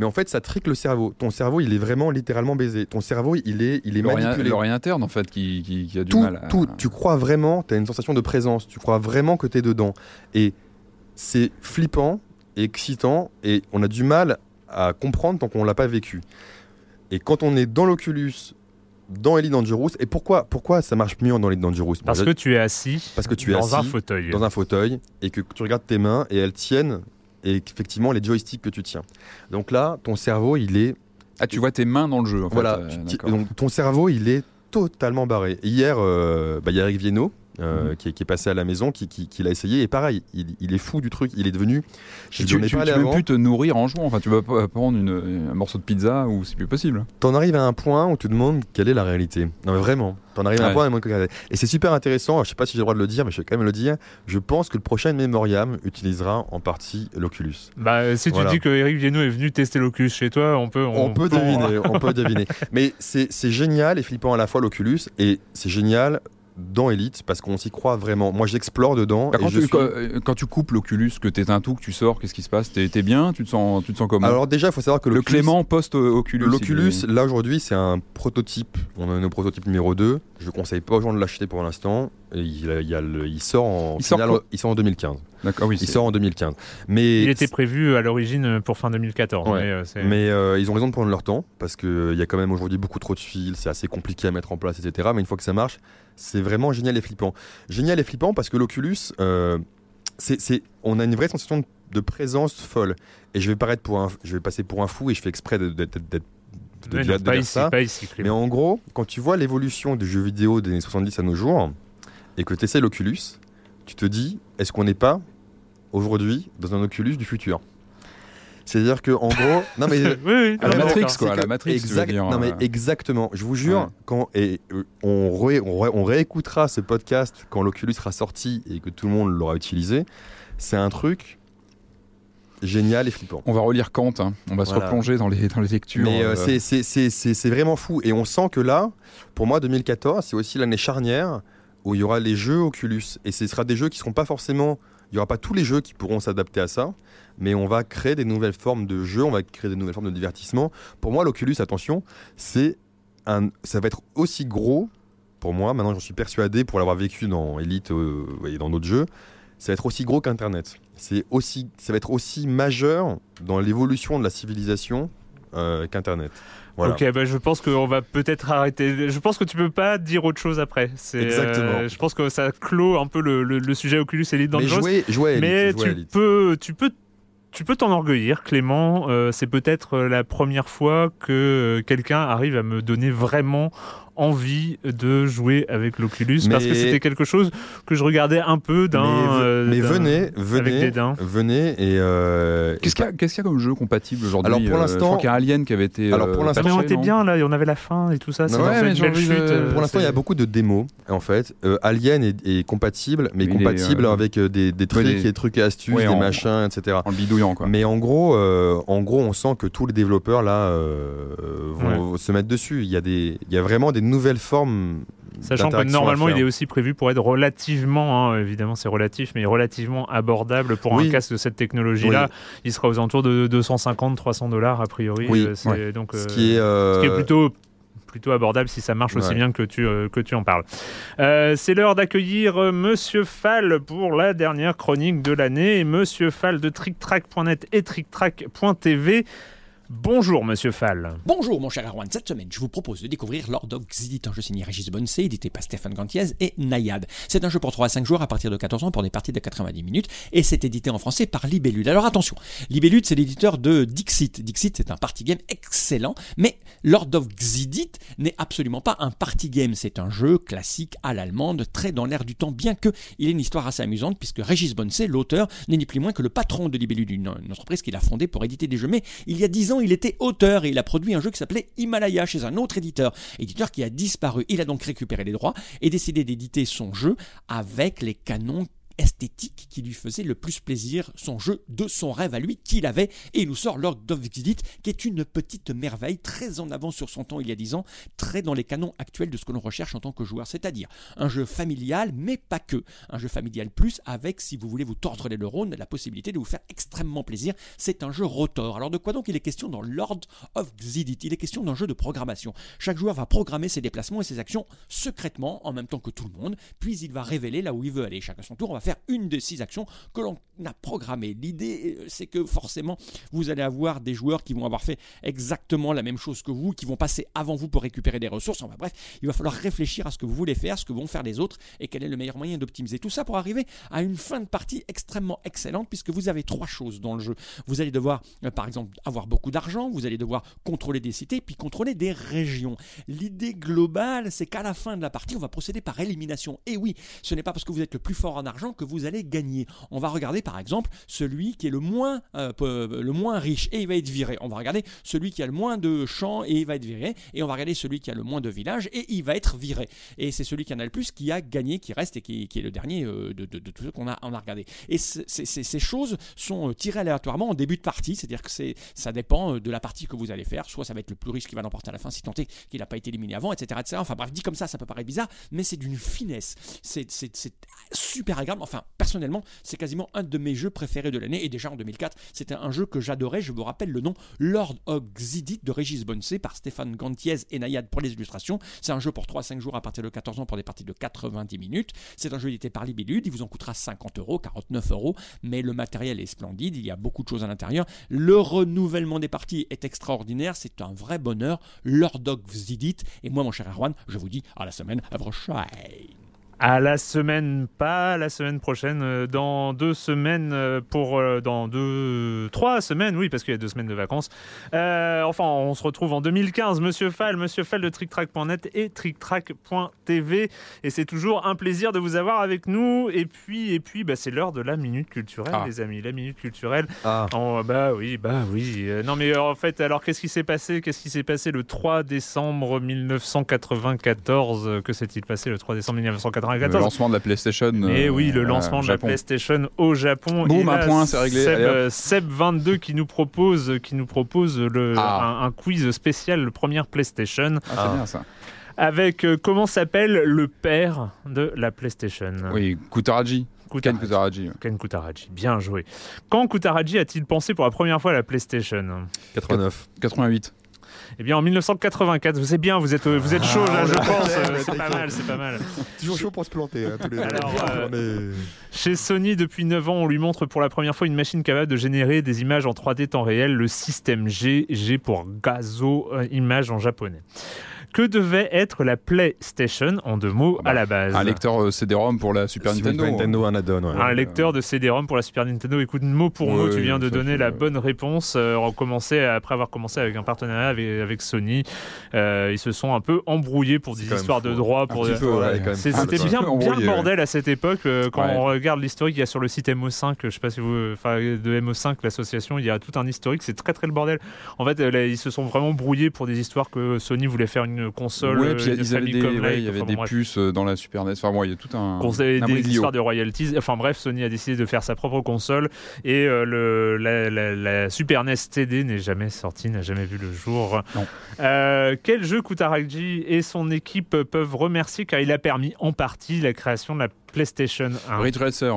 Mais en fait, ça trique le cerveau. Ton cerveau, il est vraiment littéralement baisé. Ton cerveau, il est, il est manipulé. l'oreille interne, en fait, qui, qui- qui a du tout, mal à. tout, tu crois vraiment, tu as une sensation de présence, tu crois vraiment que tu es dedans. Et c'est flippant, excitant, et on a du mal à comprendre tant qu'on l'a pas vécu. Et quand on est dans l'Oculus, dans Elite Dangerous, et pourquoi, pourquoi ça marche mieux dans Elite Dangerous Parce que tu es assis parce que tu es dans un fauteuil. dans un fauteuil et que tu regardes tes mains et elles tiennent et effectivement les joysticks que tu tiens. Donc là, ton cerveau, il est Ah, tu vois tes mains dans le jeu, en fait. voilà, euh, donc ton cerveau, il est totalement barré. Hier, euh, bah, il y a Eric Viennot. Euh, Mhm. qui, est, qui est passé à la maison, qui, qui- qui l'a essayé, et pareil, il, il est fou du truc, il est devenu. Je tu, tu peux plus te nourrir en jouant. Enfin, tu vas pas prendre une- un morceau de pizza ou c'est plus possible. T'en arrives à un point où tu te demandes quelle est la réalité. Non mais vraiment, t'en arrives à un point où tu te demandes quelle est la réalité. Et c'est super intéressant, je sais pas si j'ai le droit de le dire, mais je vais quand même le dire. Je pense que le prochain Memoriam utilisera en partie l'Oculus. Bah, si tu Voilà. dis que Eric Viennot est venu tester l'Oculus chez toi, on peut. On, peut deviner, on peut deviner. Mais c'est c'est génial et flippant à la fois l'Oculus, et c'est génial dans Elite parce qu'on s'y croit vraiment. Moi j'explore dedans. Bah, et quand, je tu, suis- quand, euh, quand tu coupes l'Oculus, que t'éteins tout, que tu sors, qu'est-ce qui se passe? T'es t'es bien? Tu te sens, tu te sens comment? Alors déjà, il faut savoir que Le l'Oculus- Clément post-Oculus. L'Oculus, il est- là aujourd'hui, c'est un prototype. On est au prototype numéro 2. Je conseille pas aux gens de l'acheter pour l'instant. Il, il y a le- il sort en Il sort final- quand il sort en 2015. D'accord, oui. Il sort en 2015. Mais Il était prévu à l'origine pour fin 2014. Ouais. Mais, euh, Mais euh, ils ont raison de prendre leur temps parce qu'il y a quand même aujourd'hui beaucoup trop de fils, c'est assez compliqué à mettre en place, etc. Mais une fois que ça marche, c'est vraiment génial et flippant. Génial et flippant parce que l'Oculus, euh, c'est, on a une vraie sensation de, de présence folle. Et je vais paraître pour un, je vais passer pour un fou et je fais exprès de- d'être, de, Mais dire- non, de pas dire ici, ça. pas ici, Mais en gros, quand tu vois l'évolution du jeu vidéo des années 70 à nos jours et que tu essaies l'Oculus, tu te dis, est-ce qu'on n'est pas aujourd'hui dans un Oculus du futur? C'est-à-dire que en gros, non mais oui, oui, À la Matrix, quoi. à c'est la que- Matrix, tu veux exact- dire, non mais euh. exactement. Je vous jure, Ouais. quand et euh, on, ré- on, ré- on réécoutera ce podcast quand l'Oculus sera sorti et que tout le monde l'aura utilisé, c'est un truc génial et flippant. On va relire Kant, hein. on va se replonger dans les, dans les lectures. Mais euh, euh, c'est vraiment fou. Et on sent que là, pour moi, 2014, c'est aussi l'année charnière où il y aura les jeux Oculus. Et ce sera des jeux qui seront pas forcément. Il n'y aura pas tous les jeux qui pourront s'adapter à ça, mais on va créer des nouvelles formes de jeux, on va créer des nouvelles formes de divertissement. Pour moi, l'Oculus, attention, c'est un, ça va être aussi gros. Pour moi, maintenant j'en suis persuadé, pour l'avoir vécu dans Elite euh, et dans d'autres jeux, ça va être aussi gros qu'Internet. C'est aussi, ça va être aussi majeur dans l'évolution de la civilisation euh, qu'Internet. Voilà. Ok, bah, je pense qu'on va peut-être arrêter. Je pense que tu peux pas dire autre chose après. Exactement. euh, je pense que ça clôt un peu le, le- le sujet Oculus Elite Mais Dangerous. jouer, jouer Elite, Mais jouer à tu Elite. peux, tu peux, tu peux t'enorgueillir, Clément. Euh, c'est peut-être la première fois que euh, quelqu'un arrive à me donner vraiment envie de jouer avec l'Oculus parce que c'était quelque chose que je regardais un peu d'un. mais, euh, mais venez, avec venez, venez et. euh, Qu'est-ce et qu'il y, a- qu'est-ce qu'il y a comme jeu compatible aujourd'hui Alors, pour euh, l'instant- qu'il y a Alien qui avait été. Alors, pour euh, l'instant- mais on était bien là, on avait la fin et tout ça. Non, ouais, une j'ai belle envie de- chute. euh, Pour l'instant, il y a beaucoup de démos, en fait. Euh, Alien est, est compatible, mais Il compatible euh, avec des, trucs et astuces, Ouais, des en- machins, etc. En bidouillant, quoi. Mais en gros, euh, en gros, on sent que tous les développeurs là vont se mettre dessus. Il y a des, il y a vraiment des nouvelles formes. Sachant que normalement, il est aussi prévu pour être relativement, hein, évidemment c'est relatif, mais relativement abordable pour Oui. un casque de cette technologie-là. Il sera aux alentours de 250-300 dollars a priori. Oui, Euh, ouais. donc, Ce euh, qui est, euh, ce qui est plutôt plutôt abordable si ça marche aussi Ouais. bien que tu, euh, que tu en parles. Euh, c'est l'heure d'accueillir euh, Monsieur Fall pour la dernière chronique de l'année. Monsieur Fall de TrickTrack.net et TrickTrack.tv. Bonjour Monsieur Fall. Bonjour mon cher Erwan, cette semaine je vous propose de découvrir Lord of Xidit, un jeu signé Régis Bonnecé, édité par Stéphane Gantiez et Nayad. C'est un jeu pour 3 à 5 joueurs à partir de 14 ans pour des parties de 90 minutes et c'est édité en français par Libellude. Alors attention, Libellude c'est l'éditeur de Dixit. Dixit c'est un party game excellent, mais Lord of Xidit n'est absolument pas un party game, c'est un jeu classique à l'allemande, très dans l'air du temps, bien que il ait une histoire assez amusante puisque Régis Bonnecé, l'auteur, n'est ni plus moins que le patron de Libellude, une entreprise qu'il a fondée pour éditer des jeux, mais il y a 10 ans il était auteur et il a produit un jeu qui s'appelait Himalaya chez un autre éditeur, éditeur qui a disparu. Il a donc récupéré les droits et décidé d'éditer son jeu avec les canons esthétique qui lui faisait le plus plaisir, son jeu de son rêve à lui qu'il avait. Et il nous sort Lord of Exit, qui est une petite merveille, très en avant sur son temps il y a 10 ans, très dans les canons actuels de ce que l'on recherche en tant que joueur. C'est-à-dire un jeu familial, mais pas que. Un jeu familial plus, avec, si vous voulez vous tordre les neurones, la possibilité de vous faire extrêmement plaisir. C'est un jeu rotor. Alors de quoi donc il est question dans Lord of Xidit Il est question d'un jeu de programmation. Chaque joueur va programmer ses déplacements et ses actions secrètement, en même temps que tout le monde, puis il va révéler là où il veut aller. Chacun son tour, on va faire une des six actions que l'on a programmées. L'idée, euh, c'est que forcément, vous allez avoir des joueurs qui vont avoir fait exactement la même chose que vous, qui vont passer avant vous pour récupérer des ressources. Enfin bref, il va falloir réfléchir à ce que vous voulez faire, ce que vont faire les autres, et quel est le meilleur moyen d'optimiser tout ça pour arriver à une fin de partie extrêmement excellente, puisque vous avez trois choses dans le jeu. Vous allez devoir, euh, par exemple, avoir beaucoup d'argent, vous allez devoir contrôler des cités, puis contrôler des régions. L'idée globale, c'est qu'à la fin de la partie, on va procéder par élimination. Et oui, ce n'est pas parce que vous êtes le plus fort en argent que vous allez gagner. On va regarder par exemple celui qui est le moins, euh, le moins riche et il va être viré. On va regarder celui qui a le moins de champs et il va être viré. Et on va regarder celui qui a le moins de villages et il va être viré. Et c'est celui qui en a le plus qui a gagné, qui reste et qui, est le dernier euh, de, tous ceux qu'on a, a regardé. Et ces choses sont euh, tirées aléatoirement en début de partie, c'est-à-dire que ça dépend de la partie que vous allez faire. Soit ça va être le plus riche qui va l'emporter à la fin, si tant est qu'il n'a pas été éliminé avant, etc., etc. Enfin bref, dit comme ça, ça peut paraître bizarre, mais c'est d'une finesse. C'est super agréable. Personnellement, c'est quasiment un de mes jeux préférés de l'année. Et déjà en 2004, c'était un jeu que j'adorais. Je vous rappelle le nom Lord of de Régis Bonnecé par Stéphane Gantiez et Nayad pour les illustrations. C'est un jeu pour 3-5 jours à partir de 14 ans pour des parties de 90 minutes. C'est un jeu édité par Libellude. Il vous en coûtera 50 euros, 49 euros. Mais le matériel est splendide. Il y a beaucoup de choses à l'intérieur. Le renouvellement des parties est extraordinaire. C'est un vrai bonheur. Lord of Xidit. Et moi, mon cher Erwan, je vous dis à la semaine prochaine. À la semaine, pas la semaine prochaine, euh, dans deux semaines, euh, pour euh, dans deux, trois semaines, oui, parce qu'il y a deux semaines de vacances. enfin, on se retrouve en 2015, Monsieur Fall, Monsieur Fall de TrickTrack.net et TrickTrack.tv, et c'est toujours un plaisir de vous avoir avec nous. Et puis, et puis, bah, c'est l'heure de la minute culturelle, ah. les amis, la minute culturelle. Ah. bah oui, bah oui. non, mais en fait, alors qu'est-ce qui s'est passé Qu'est-ce qui s'est passé le 3 décembre 1994 Que s'est-il passé le 3 décembre 1994 le lancement de la PlayStation. Et eh oui, le euh, lancement de la PlayStation au Japon. Boum, un point, c'est réglé. Seb, 22 qui nous propose, qui nous propose le, ah. un, quiz spécial, le premier PlayStation. Ah, c'est bien ça avec euh, comment s'appelle le père de la PlayStation? Oui, Kutaraji. Ken Kutaraji. Ken Kutaraji, bien joué. Quand Kutaraji a-t-il pensé pour la première fois à la PlayStation? 89. 88. Eh bien, en 1984, vous êtes bien, vous êtes, vous êtes chaud là, je ah, pense. c'est pas mal, c'est pas mal. Toujours chaud pour se planter. Hein, tous les euh, Chez Sony, depuis 9 ans, on lui montre pour la première fois une machine capable de générer des images en 3D temps réel, le système G, G pour Gazo euh, Image en japonais. Que devait être la PlayStation en deux mots à bah, la base Un lecteur euh, CD-ROM pour la Super, Nintendo. un add-on. Un lecteur de CD-ROM pour la Super Nintendo. Écoute, mot pour mot, tu viens de donner la bonne réponse. Euh, après avoir commencé avec un partenariat avec, Sony, euh, ils se sont un peu embrouillés pour des histoires de droit. Pour C'était bien, bien le bordel à cette époque. quand on regarde l'historique, il y a sur le site MO5, je sais pas si vous, enfin de MO5, l'association, il y a tout un historique. C'est très très le bordel. En fait, ils se sont vraiment brouillés pour des histoires que Sony voulait faire une console. Ouais, puis il y avait des, y avait des puces euh, dans la Super NES. Enfin, bon, il y a tout un. un des histoires de royalties. Enfin bref, Sony a décidé de faire sa propre console et euh, le, la, Super NES TD n'est jamais sortie, n'a jamais vu le jour. Euh, quel jeu Kutaragi et son équipe peuvent remercier car il a permis en partie la création de la PlayStation 1 Ridge Racer.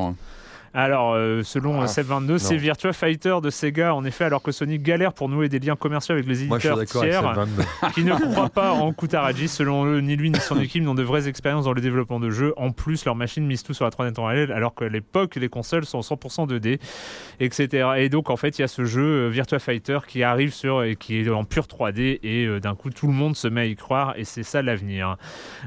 Alors, euh, selon ah, 22 c'est Virtua Fighter de Sega, en effet, alors que Sony galère pour nouer des liens commerciaux avec les éditeurs tiers qui ne croient pas en Kutaraji. Selon eux, ni lui ni son équipe n'ont de vraies expériences dans le développement de jeux. En plus, leurs machines misent tout sur la 3D temps réel, alors qu'à l'époque, les consoles sont 100% 2D, etc. Et donc, en fait, il y a ce jeu euh, Virtua Fighter qui arrive sur et qui est en pure 3D, et euh, d'un coup, tout le monde se met à y croire, et c'est ça l'avenir.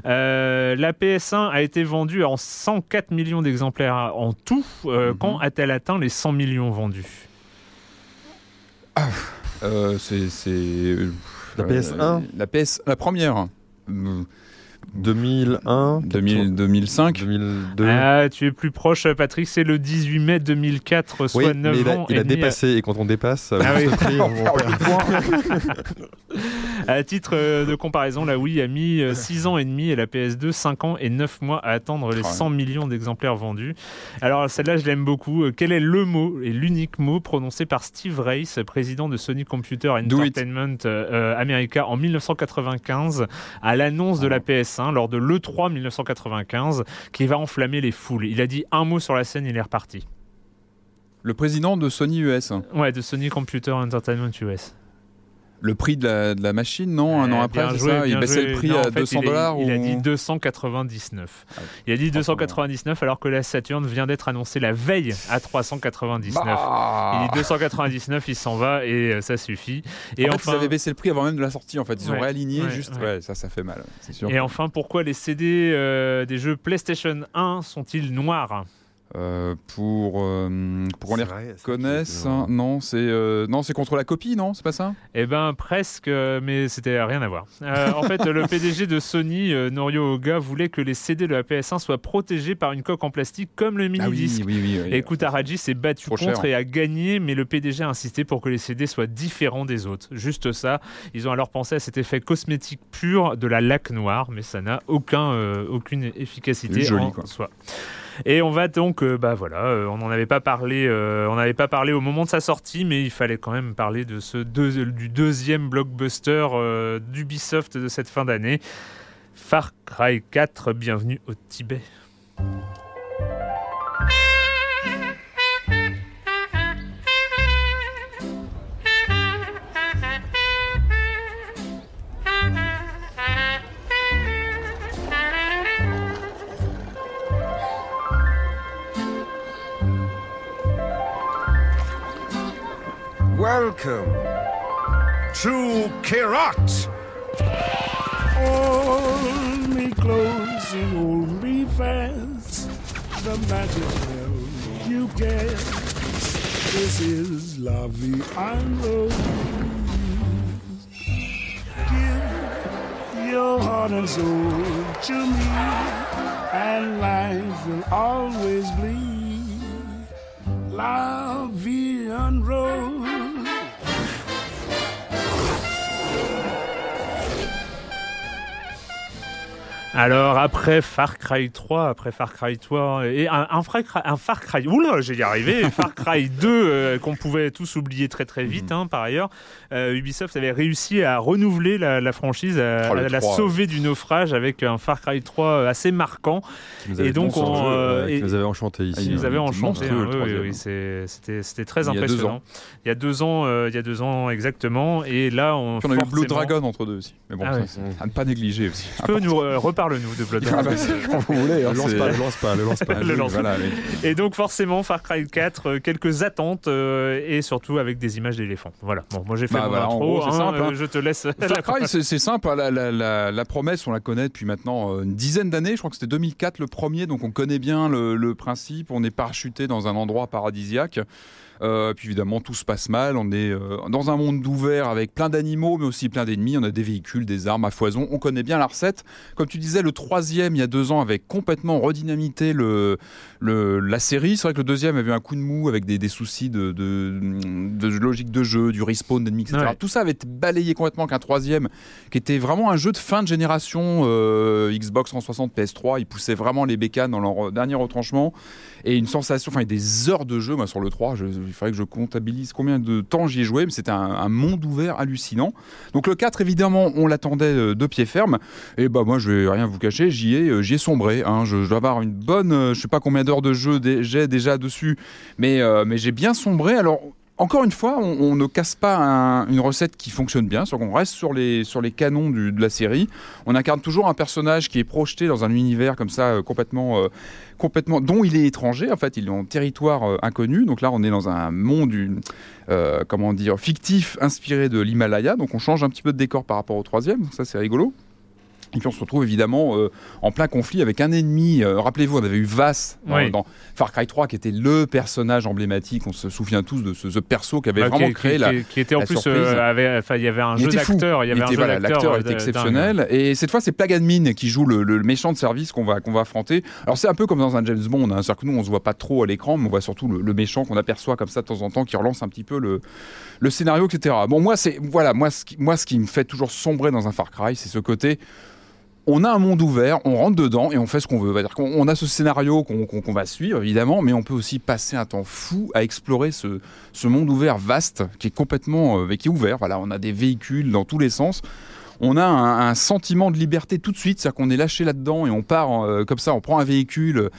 la PS1 a été vendue en 104 millions d'exemplaires en tout. Euh, mhm. Quand a-t-elle atteint les 100 millions vendus ah, euh, C'est la PS1, la PS, la première. 2001 2000, 2005 2002 Ah, tu es plus proche, Patrick, c'est le 18 mai 2004, soit Oui, 9 mais il a, ans. il et a demi dépassé, et quand on dépasse, Ah juste oui. prix, on- on perd. À, à titre euh, de comparaison, la Wii a mis 6 ans et demi et la PS2 5 ans et 9 mois à atteindre les Ah ouais. 100 millions d'exemplaires vendus. Alors celle-là, je l'aime beaucoup. Euh, Quel est le mot et l'unique mot prononcé par Steve Race, président de Sony Computer. Entertainment euh, euh, America en 1995, à l'annonce de la PS1 lors de l'E3 1995, qui va enflammer les foules. Il a dit un mot sur la scène, il est reparti. Le président de Sony US. Ouais, de Sony Computer Entertainment US. Le prix de la, de la machine, non Un an Eh, après, c'est ça? Il baissait joué. le prix Non, à fait, 200 il est- dollars Il a dit 299. Ah Il a dit 299 alors que la Saturn vient d'être annoncée la veille à 399. Bah. Il dit 299, il s'en va et euh, ça suffit. Et en fait, enfin, ils avaient baissé le prix avant même de la sortie. En fait, ils ont réaligné ouais, juste. ouais. Ça, ça fait mal. C'est sûr. et enfin, pourquoi les CD euh, des jeux PlayStation 1 sont-ils noirs? Euh, pour euh, pour qu'on les vrai, reconnaisse. hein. Non, c'est euh, non, c'est contre la copie, non C'est pas ça? Eh ben presque, mais c'était rien à voir. Euh, en fait, le PDG de Sony, euh, Norio Oga, voulait que les CD de la PS1 soient protégés par une coque en plastique comme le Ah oui, mini-disque. oui, oui. oui. Et Kutaraji s'est battu Trop contre cher. et a gagné, mais le PDG a insisté pour que les CD soient différents des autres. Juste ça. Ils ont alors pensé à cet effet cosmétique pur de la laque noire, mais ça n'a aucun, euh, aucune efficacité C'est joli, en quoi. soi. Et on va donc, euh, bah voilà, euh, on n'en avait pas parlé, euh, on n'avait pas parlé au moment de sa sortie, mais il fallait quand même parler de ce du deuxième blockbuster d'Ubisoft de cette fin d'année, Far Cry 4. Bienvenue au Tibet. Welcome to Kirat. Hold me close and me. The magic spell you cast. This is lovely and rose. Give your heart and soul to me, and life will always be la en rose. Alors après Far Cry 3, après Far Cry 3 et un, un Far Cry, un Far Cry, oula, j'ai y arrivé, Far Cry 2 euh, qu'on pouvait tous oublier très très vite. hein, par ailleurs, Euh, Ubisoft avait réussi à renouveler la, la franchise, à, Oh, à la 3, sauver du naufrage avec un Far Cry 3 assez marquant. Et donc on, jeu, euh, euh, et- qui nous avait enchanté ici. Ils nous hein, avaient enchanté. hein, oui, c'était c'était très impressionnant. Il y a deux ans, euh, il y a deux ans exactement. Et là, on, on a eu Blue Dragon entre deux aussi. Mais bon, Ah ouais. à ne pas négliger aussi. Tu peux nous euh, reparle-nous de Blood Ah bah, c'est quand vous voulez. hein, Le lance pas, le lance pas, le lance pas. Le lance pas. Voilà, oui. Et donc forcément Far Cry 4, euh, quelques attentes euh, et surtout avec des images d'éléphants. Voilà. Bon, moi j'ai fait Bah mon voilà, en intro. gros, c'est hein, simple, hein. euh, je te laisse. la Far Cry, c'est simple. hein, La, la- la- la promesse, on la connaît depuis maintenant une dizaine d'années. Je crois que c'était 2004 le premier, donc on connaît bien le, le principe. On est parachuté dans un endroit paradisiaque. Euh, puis évidemment, tout se passe mal. On est euh, dans un monde ouvert avec plein d'animaux, mais aussi plein d'ennemis. On a des véhicules, des armes à foison. On connaît bien la recette. Comme tu disais, le troisième, il y a deux ans, avait complètement redynamité le, le- la série. C'est vrai que le deuxième avait eu un coup de mou avec des, des soucis de, de, de logique de jeu, du respawn d'ennemis, etc. Ouais. Tout ça avait été balayé complètement qu'un troisième, qui était vraiment un jeu de fin de génération euh, Xbox 360, PS3. Ils poussaient vraiment les bécanes dans leur dernier retranchement. Et une sensation, enfin des heures de jeu, moi sur le 3, je- il faudrait que je comptabilise combien de temps j'y ai joué, mais c'était un, monde ouvert hallucinant. Donc le 4, évidemment, on l'attendait euh, de pied ferme. Et bah moi, je vais rien vous cacher, j'y ai, euh, j'y ai sombré. hein. Je, dois avoir une bonne, euh, je sais pas combien d'heures de jeu j'ai déjà dessus, mais, mais j'ai bien sombré. Alors encore une fois, on, on ne casse pas un- une recette qui fonctionne bien, qu'on reste sur les, sur les canons de la série. On incarne toujours un personnage qui est projeté dans un univers comme ça, euh, complètement, euh, complètement, dont il est étranger. En fait, il est en territoire euh, inconnu. Donc là, on est dans un monde, comment dire, fictif, inspiré de l'Himalaya. Donc on change un petit peu de décor par rapport au troisième. Donc ça, c'est rigolo. Et puis on se retrouve évidemment euh, en plein conflit avec un ennemi. Euh, Rappelez-vous, on avait eu Vass dans, Oui. dans Far Cry 3 qui était le personnage emblématique. On se souvient tous de ce, ce perso qui avait Bah, vraiment qui, créé qui- la, qui- était en plus, euh, avait- il y avait un Il jeu d'acteur. Il y avait un était- jeu voilà, d'acteur, l'acteur euh, était exceptionnel. Et cette fois, c'est Plagadmin qui joue le, le méchant de service qu'on va, qu'on va affronter. Alors, c'est un peu comme dans un James Bond. Hein. C'est-à-dire que nous, on se voit pas trop à l'écran, mais on voit surtout le, le méchant qu'on aperçoit comme ça de temps en temps, qui relance un petit peu le, le scénario, etc. Bon, moi, c'est voilà, moi, ce qui, moi, ce qui me fait toujours sombrer dans un Far Cry, c'est ce côté. On a un monde ouvert, on rentre dedans et on fait ce qu'on veut. Qu'on on a ce scénario qu'on va suivre, évidemment, mais on peut aussi passer un temps fou à explorer ce, monde ouvert vaste qui est complètement euh, qui est ouvert. Voilà, on a des véhicules dans tous les sens. On a un, un sentiment de liberté tout de suite, c'est-à-dire qu'on est lâché là-dedans et on part euh, comme ça, on prend un véhicule.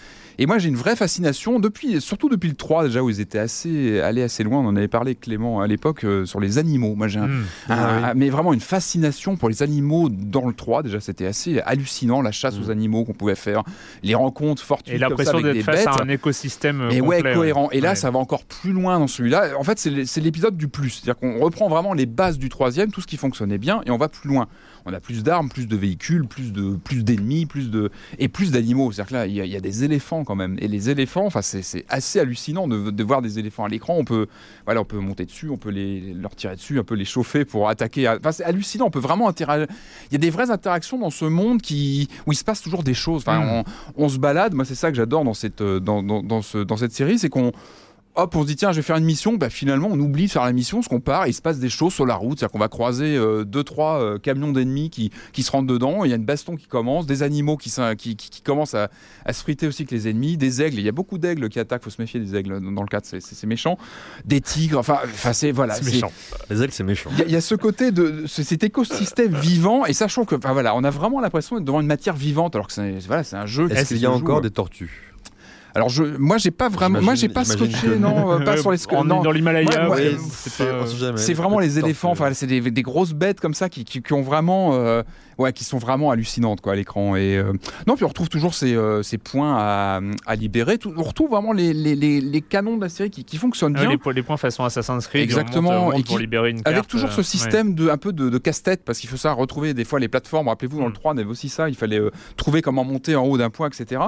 Et moi, j'ai une vraie fascination, depuis, surtout depuis le 3 déjà, où ils étaient assez, allés assez loin. On en avait parlé, Clément, à l'époque, euh, sur les animaux. Moi, j'ai un- un- Ah mais vraiment une fascination pour les animaux dans le 3. Déjà, c'était assez hallucinant, la chasse aux animaux qu'on pouvait faire, les rencontres fortuites Et l'impression d'être face bêtes. à un écosystème euh, Et ouais, complet, cohérent. Et là, Ouais. ça va encore plus loin dans celui-là. En fait, c'est l'épisode du plus. C'est-à-dire qu'on reprend vraiment les bases du troisième, tout ce qui fonctionnait bien, et on va plus loin. On a plus d'armes, plus de véhicules, plus de plus d'ennemis, plus de et plus d'animaux. C'est-à-dire que là, il y, a- il y a des éléphants quand même. Et les éléphants, enfin, c'est assez hallucinant de, de voir des éléphants à l'écran. On peut, voilà, on peut monter dessus, on peut les leur tirer dessus, un peu les chauffer pour attaquer. Enfin, c'est hallucinant. On peut vraiment interagir. Il y a des vraies interactions dans ce monde qui où il se passe toujours des choses. Enfin, Mm. on, on se balade. Moi, c'est ça que j'adore dans cette euh, dans, dans, dans ce, dans cette série, c'est qu'on hop, on se dit tiens, je vais faire une mission. Bah, finalement, on oublie de faire la mission, parce qu'on part et il se passe des choses sur la route. C'est-à-dire qu'on va croiser euh, deux, trois euh, camions d'ennemis qui, qui se rentrent dedans. Il y a une baston qui commence, des animaux qui, qui, qui, qui commencent à, à se friter aussi avec les ennemis, des aigles. Il y a beaucoup d'aigles qui attaquent. Faut se méfier des aigles dans le cadre, c'est- méchant. Des tigres. Enfin, enfin c'est voilà. C'est méchant. Les ailes, c'est méchant. Il y, y a ce côté de ce- cet écosystème vivant et sachant que enfin, voilà, on a vraiment l'impression d'être devant une matière vivante alors que c'est voilà, c'est un jeu. qui Est-ce qu'il y a encore euh, des tortues? Alors je, moi j'ai pas vraiment, moi j'ai pas scotché que- non, euh, pas sur les on est non. dans l'Himalaya, ouais, c'est vraiment les éléphants, enfin c'est des, des grosses bêtes comme ça qui, qui, qui ont vraiment, euh, ouais, qui sont vraiment hallucinantes quoi à l'écran. Et euh, non, puis on retrouve toujours ces, ces points à, à libérer. Tout- on retrouve vraiment les, les, les, les canons de la série qui, qui fonctionnent bien. les, po- les points façon Assassin's Creed, Exactement, on monte, on monte et pour qui- libérer une avec toujours ce système de un peu de, de casse-tête parce qu'il faut ça retrouver des fois les plateformes. Rappelez-vous dans Mm. le 3 on avait aussi ça, il fallait trouver comment monter en haut d'un point, etc.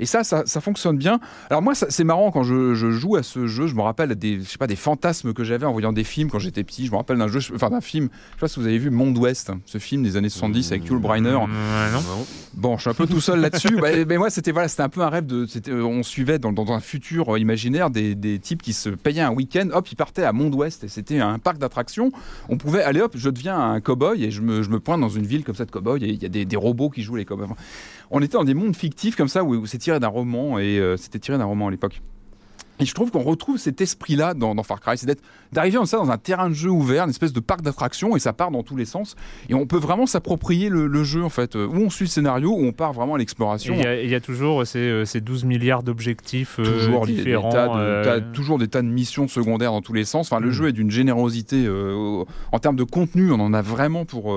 Et ça, ça, ça fonctionne bien. Alors moi, ça- c'est marrant quand je, je joue à ce jeu, je me rappelle des, je sais pas, des fantasmes que j'avais en voyant des films quand j'étais petit. Je me rappelle d'un jeu, enfin d'un film. Je sais pas si vous avez vu Monde Ouest, ce film des années 70 avec Yul Brynner. Ouais, non. Bon, je suis un peu tout seul là-dessus. Bah, mais moi, c'était voilà, c'était un peu un rêve de. c'était, euh, On suivait dans, dans un futur euh, imaginaire des, des types qui se payaient un week-end. Hop, ils partaient à Monde Ouest et c'était un parc d'attractions. On pouvait aller hop, je deviens un cow-boy et je me, je me pointe dans une ville comme ça de cow-boy et il y a des, des robots qui jouent les cow-boys. On était dans des mondes fictifs comme ça où, où c'est tiré d'un roman et euh, c'était tiré d'un roman à l'époque. Et je trouve qu'on retrouve cet esprit-là dans, dans Far Cry, c'est d'arriver comme ça dans un terrain de jeu ouvert, une espèce de parc d'attractions, et ça part dans tous les sens. Et on peut vraiment s'approprier le, le jeu en fait, où on suit le scénario, où on part vraiment à l'exploration. Il y, a- il y a toujours ces, euh, ces 12 milliards d'objectifs euh, Toujours des- des différents. tas de- euh, toujours des tas de missions secondaires dans tous les sens. Enfin, le Mm. jeu est d'une générosité euh, en termes de contenu, on en a vraiment pour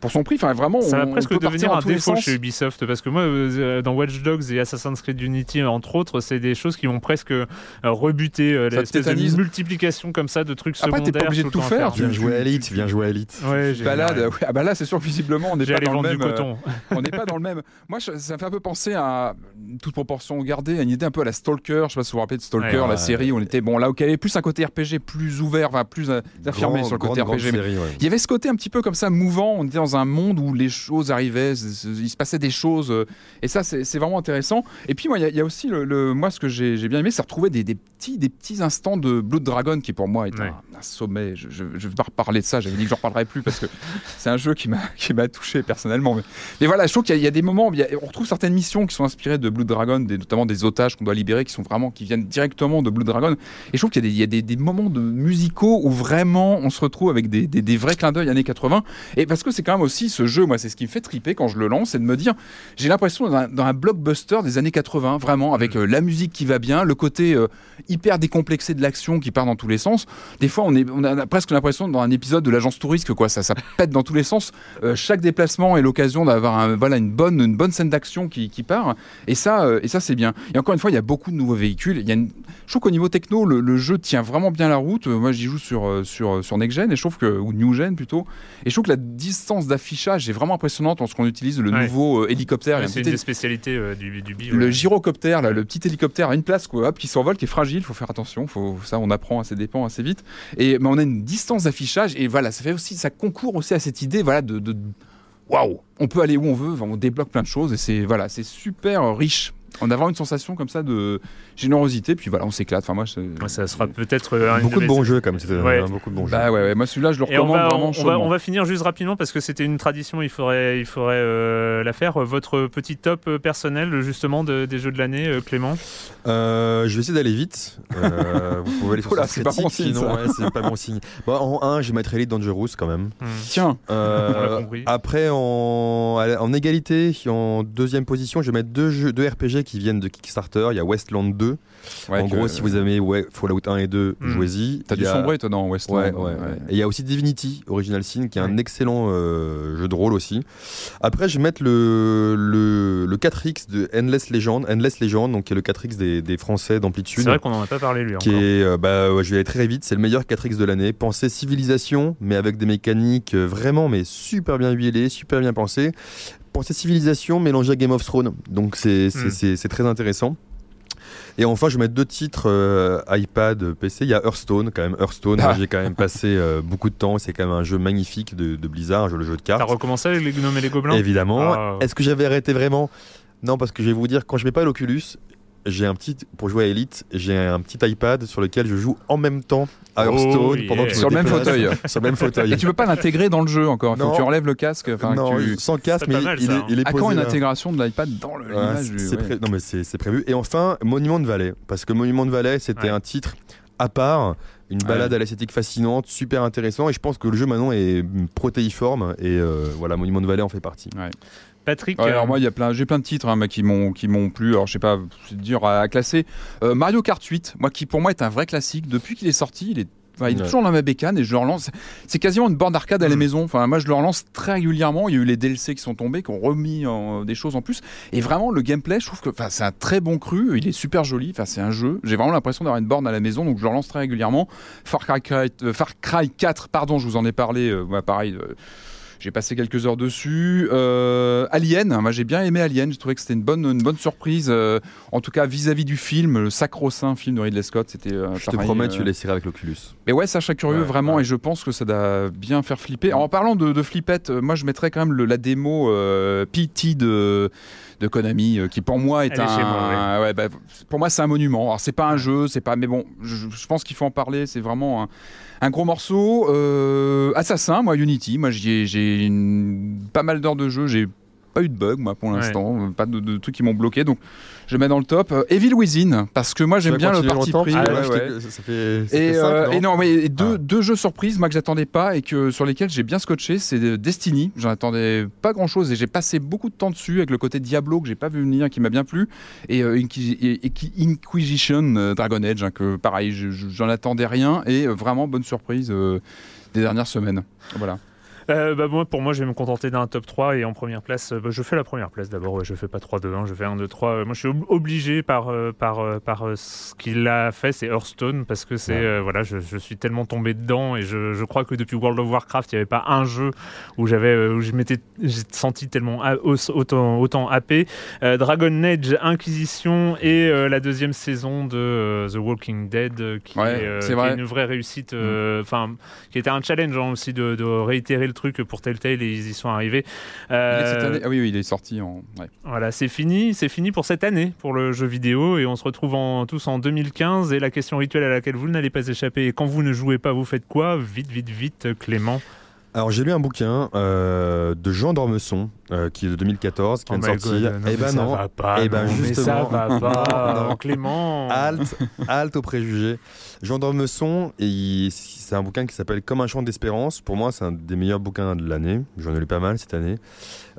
pour son prix. Enfin, vraiment, Ça on, va on presque peut devenir un défaut chez Ubisoft parce que moi, euh, dans Watch Dogs et Assassin's Creed Unity, entre autres, c'est des choses qui vont presque euh, rebuter euh, l'espèce de multiplication comme ça de trucs Après, secondaires. t'es pas obligé de tout faire, Viens tu- jouer à Elite, viens jouer à Elite. Ouais, balade. ouais, ah bah là, c'est sûr visiblement, on n'est pas dans le même. du euh, coton. on n'est pas dans le même. Moi, ça me fait un peu penser à toute proportion gardée, à une idée un peu à la Stalker. Je sais pas si vous vous rappelez de Stalker, Ouais, la ouais. série. où On était bon là où il y avait plus un côté RPG plus ouvert, enfin plus affirmé Grand- sur le côté RPG. Il y avait ce côté un petit peu comme ça mouvant. On était dans un monde où les choses arrivaient, il se passait des choses, euh, et ça c'est vraiment intéressant. Et puis moi, il y a- aussi le, moi ce que j'ai bien aimé, c'est retrouver des, petits des petits instants de Blood Dragon qui pour moi est un sommet. Je, je, je vais pas reparler de ça. J'avais dit que j'en reparlerai plus parce que c'est un jeu qui m'a qui m'a touché personnellement. Mais, mais voilà, je trouve qu'il y, a- il y a des moments, où il y a- on retrouve certaines missions qui sont inspirées de Blood Dragon, des- notamment des otages qu'on doit libérer, qui sont vraiment qui viennent directement de Blood Dragon. Et je trouve qu'il y a des, il y a des, des moments de musicaux où vraiment on se retrouve avec des, des, vrais clins d'œil années 80. Et parce que c'est quand même aussi ce jeu, moi, c'est ce qui me fait triper quand je le lance, c'est de me dire, j'ai l'impression dans un, blockbuster des années 80, vraiment, avec euh, la musique qui va bien, le côté euh, hyper décomplexé de l'action qui part dans tous les sens. Des fois, on, est, on a presque l'impression dans un épisode de l'agence touriste quoi, ça, ça pète dans tous les sens. Euh, chaque déplacement est l'occasion d'avoir un- voilà, une, bonne, une bonne scène d'action qui, qui part. Et ça, euh, et ça c'est bien. Et encore une fois, il y a beaucoup de nouveaux véhicules. Il y a une- Je trouve qu'au niveau techno, le, le jeu tient vraiment bien la route. Moi, j'y joue sur, euh, sur, sur Next Gen, et je trouve que, ou New Gen plutôt. Et je trouve que la distance d'affichage est vraiment impressionnante lorsqu'on utilise le Ouais. nouveau euh, hélicoptère. Il Ouais, c'est une des spécialités du, du BI. le ouais. gyrocoptère, là, le petit hélicoptère à une place quoi, hop, qui s'envole, qui est fragile, faut faire attention, faut, ça on apprend à ses dépens assez vite. Et on a une distance d'affichage et voilà, ça fait aussi, ça concourt aussi à cette idée voilà de, de- waouh, on peut aller où on veut, on débloque plein de choses et c'est voilà, c'est super riche. On a vraiment une sensation comme ça de générosité, puis voilà, on s'éclate. Enfin moi, ça sera peut-être euh, un Beaucoup de bons jeux, comme c'était Ouais. beaucoup de bons jeux. Bah ouais, ouais, moi celui-là je le Et on recommande va, vraiment on, va, chaudement. on va finir juste rapidement parce que c'était une tradition, il faudrait, il faudrait euh, la faire. Votre petit top euh, personnel justement de- des jeux de l'année, euh, Clément Euh, je vais essayer d'aller vite. Euh, vous pouvez aller sur Oula, c'est pas bon Critique, signe, c'est pas bon signe. Bon, en 1, je mettrai Elite Dangerous quand même. Tiens, Euh, l'a compris. après, en, en égalité, en deuxième position, je vais mettre deux, jeux, deux RPG qui viennent de Kickstarter. Il y a Westland 2. Ouais, en gros, si vous aimez ouais, Fallout 1 et 2, Hmm. jouez-y. T'as y a- sombrer toi dans Westland. Ouais, ouais, ouais. Et il y a aussi Divinity Original Sin qui est un excellent euh, jeu de rôle aussi. Après, je vais mettre le, le, le 4X de Endless Legend, Endless Legend, donc qui est le 4X des, des Français d'Amplitude. C'est vrai qu'on en a pas parlé lui Qui encore. est, euh, bah, ouais, je vais aller très vite, c'est le meilleur 4X de l'année. Pensez civilisation, mais avec des mécaniques euh, vraiment, mais super bien huilées, super bien pensées. Pensez civilisation mélangée à Game of Thrones, donc c'est c'est- très intéressant. Et enfin, je vais mettre deux titres euh, iPad, PC. Il y a Hearthstone, quand même. Hearthstone, Ah. j'ai quand même passé euh, beaucoup de temps. C'est quand même un jeu magnifique de, de Blizzard, un jeu, le jeu de T'as cartes. recommencé avec les gnomes et les gobelins? Évidemment. Ah. Est-ce que j'avais arrêté vraiment? Non, parce que je vais vous dire, quand je mets pas l'Oculus, j'ai un petit pour jouer à Elite, j'ai un petit iPad sur lequel je joue en même temps à Oh, Hearthstone yeah. pendant que je me Sur le même fauteuil. sur le même fauteuil. Et tu peux pas l'intégrer dans le jeu encore. Il faut Non. que tu enlèves le casque. Non, que tu... sans casque, mais mal, il, ça, est, hein. il est À posé quand une intégration de l'iPad dans le- Ouais, l'image du- c'est ouais. pré- Non, mais c'est prévu. Et enfin, Monument de Vallée. Parce que Monument de Vallée, c'était Ouais. un titre à part, une balade Ouais. à l'esthétique fascinante, super intéressant. Et je pense que le jeu maintenant est protéiforme. Et euh, voilà, Monument de Vallée en fait partie. Patrick, Ouais, euh, alors moi, il y a plein, j'ai plein de titres hein, mais qui m'ont, qui m'ont plu. Alors je sais pas, c'est dur à, à classer. Euh, Mario Kart 8, moi qui pour moi est un vrai classique. Depuis qu'il est sorti, il est, enfin, il est Ouais. toujours dans ma bécane et je le relance. C'est quasiment une borne d'arcade à la maison. Enfin, moi je le relance très régulièrement. Il y a eu les DLC qui sont tombés, qui ont remis en- des choses en plus. Et vraiment le gameplay, je trouve que, enfin, c'est un très bon cru. Il est super joli. Enfin, c'est un jeu. J'ai vraiment l'impression d'avoir une borne à la maison, donc je le relance très régulièrement. Far Cry, euh, Far Cry 4, pardon, je vous en ai parlé. euh, pareil. euh, j'ai passé quelques heures dessus. Euh, Alien, moi j'ai bien aimé Alien. J'ai trouvé que c'était une bonne, une bonne surprise. euh, en tout cas vis-à-vis du film, le sacro-saint film de Ridley Scott, c'était. euh, Je te promets, euh, tu l'essaieras avec l'Oculus. mais ouais, serais curieux Ouais, vraiment, ouais. et je pense que ça doit bien faire flipper. En parlant de, de flippette, moi je mettrais quand même le- la démo euh, PT de, de Konami, euh, qui pour moi est Elle est un. chez moi, ouais, bah, pour moi, c'est un monument. Alors, c'est pas un jeu, c'est pas. Mais bon, je, je pense qu'il faut en parler. C'est vraiment un, un gros morceau. Euh, Assassin, moi, Unity. Moi, j'ai une- pas mal d'heures de jeu. J'ai pas eu de bug, moi, pour l'instant. Pas de, de trucs qui m'ont bloqué. Donc, je mets dans le top. Euh, Evil Within, parce que moi, j'aime bien le parti pris. Ouais, ouais. Ça ça fait, ça Et, fait euh, non et non, mais et deux, Ah. deux jeux surprises, moi que j'attendais pas et que sur lesquels j'ai bien scotché, c'est euh, Destiny. J'en attendais pas grand chose et j'ai passé beaucoup de temps dessus avec le côté Diablo que j'ai pas vu venir, qui m'a bien plu, et, euh, et- et Inquisition euh, Dragon Age, hein, que pareil, je- je- j'en attendais rien et vraiment bonne surprise euh, des dernières semaines. Voilà. Euh, bah, moi, pour moi, je vais me contenter d'un top 3 et en première place, euh, bah, je fais la première place d'abord. Ouais, je fais pas 3-2-1, je fais 1-2-3. Euh, moi, je suis ob- obligé par, euh, par, euh, par ce qu'il a fait, c'est Hearthstone, parce que c'est. Ouais. voilà, je, je suis tellement tombé dedans et je, je crois que depuis World of Warcraft, il n'y avait pas un jeu où, j'avais, où je m'étais j'ai senti tellement autant, autant happé. Dragon Age, Inquisition et la deuxième saison de The Walking Dead, qui, Ouais, est, une vraie réussite. euh, Enfin, qui était un challenge hein, aussi de, de réitérer le truc pour Telltale et ils y sont arrivés. Euh, année- Ah oui, oui, il est sorti en. ouais. voilà, c'est fini, c'est fini pour cette année pour le jeu vidéo et on se retrouve en, tous en 2015 et la question rituelle à laquelle vous n'allez pas échapper et quand vous ne jouez pas, vous faites quoi? Vite, vite, vite, Clément. Alors j'ai lu un bouquin euh, de Jean Dormesson euh, qui est de 2014, qui Oh vient de sortir. Eh ben ça non. va pas, Eh ben non, mais ça justement. va pas, Non. Clément. Halte, halte aux préjugés. Jean Dormesson, c'est un bouquin qui s'appelle Comme un chant d'espérance. Pour moi, c'est un des meilleurs bouquins de l'année. J'en ai lu pas mal cette année.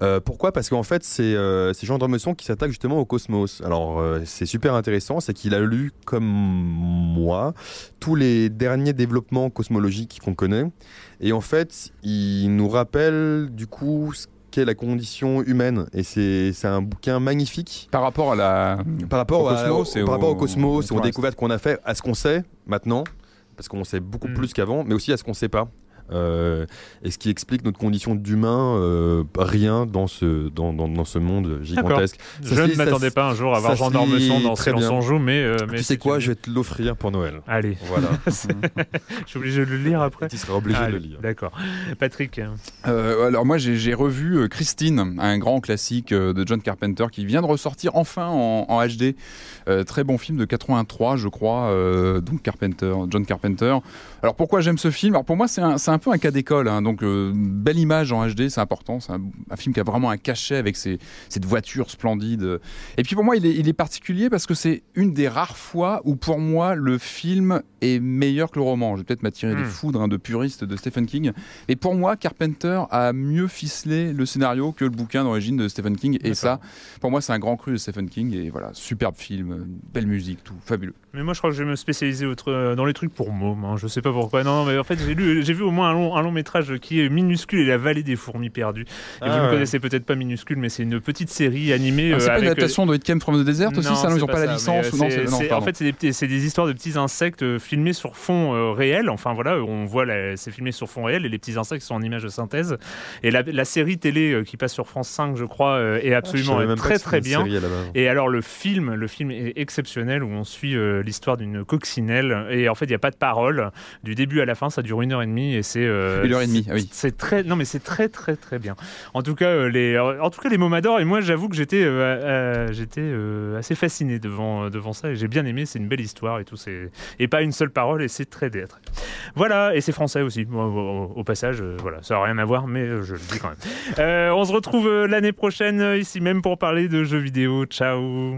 Euh, pourquoi? Parce qu'en fait, c'est euh, Jean Dormesson qui s'attaque justement au cosmos. Alors, euh, c'est super intéressant, c'est qu'il a lu, comme moi, tous les derniers développements cosmologiques qu'on connaît. Et en fait, il nous rappelle du coup ce qu'est la condition humaine. Et c'est un bouquin magnifique. Par rapport à la. Par rapport, au à- cosmos par rapport au- au cosmos, au aux découvertes qu'on a fait, à ce qu'on sait maintenant, parce qu'on sait beaucoup Mm. plus qu'avant, mais aussi à ce qu'on sait pas. Euh, et ce qui explique notre condition d'humain, euh, rien dans ce, dans, dans, dans ce monde gigantesque. Ça Je ne m'attendais pas un jour à voir ça Jean Dormesson dans très Silence on joue, mais, euh, mais tu sais quoi, je vais te l'offrir pour Noël. Allez. Voilà. je suis obligé de le lire après. tu seras obligé de le lire. D'accord. Patrick. Euh, alors moi j'ai revu Christine, un grand classique de John Carpenter qui vient de ressortir enfin en, en HD. Euh, très bon film de 83 je crois, euh, donc Carpenter, John Carpenter. Alors pourquoi j'aime ce film? Alors pour moi c'est un, un peu un cas d'école, hein. donc euh, belle image en HD c'est important, c'est un, un film qui a vraiment un cachet avec ses, cette voiture splendide. Et puis pour moi il est, il est particulier parce que c'est une des rares fois où pour moi le film est meilleur que le roman. Je vais peut-être m'attirer des Hmm. foudres hein, de puristes de Stephen King, mais pour moi Carpenter a mieux ficelé le scénario que le bouquin d'origine de Stephen King. Et ça, pour moi, c'est un grand cru de Stephen King. Et voilà, superbe film, belle musique, tout fabuleux. Mais moi, je crois que je vais me spécialiser autre, euh, dans les trucs pour mômes. hein. Je sais pas pourquoi. Non, non, mais en fait, j'ai lu, j'ai vu au moins un long, un long métrage qui est minuscule et la vallée des fourmis perdues. Et Ah vous ne ouais. connaissez peut-être pas minuscule, mais c'est une petite série animée. Ah, c'est euh, pas une avec, euh, adaptation de It Came from the Desert aussi, ça, non, ils c'est ont pas, la licence euh, non, non, En fait, c'est des, histoires de petits insectes filmés sur fond euh, réel. Enfin voilà, on voit c'est filmé sur fond réel et les petits insectes sont en image de synthèse. Et la, la série télé euh, qui passe sur France 5, je crois, est absolument même pas très très bien. Et alors le film, le film est exceptionnel où on suit l'histoire d'une coccinelle et en fait il n'y a pas de parole du début à la fin, ça dure une heure et demie et c'est euh, Une heure et demie, oui. C'est très non mais c'est très très très bien. En tout cas euh, les en tout cas les mots m'adorent et moi j'avoue que j'étais euh, euh, j'étais euh, assez fasciné devant devant ça et j'ai bien aimé. C'est une belle histoire et tout c'est et pas une seule parole et c'est très très. Voilà et c'est français aussi. Au, au- au passage euh, voilà ça n'a rien à voir mais euh, je le dis quand même. Euh, on se retrouve euh, l'année prochaine euh, ici même pour parler de jeux vidéo. Ciao.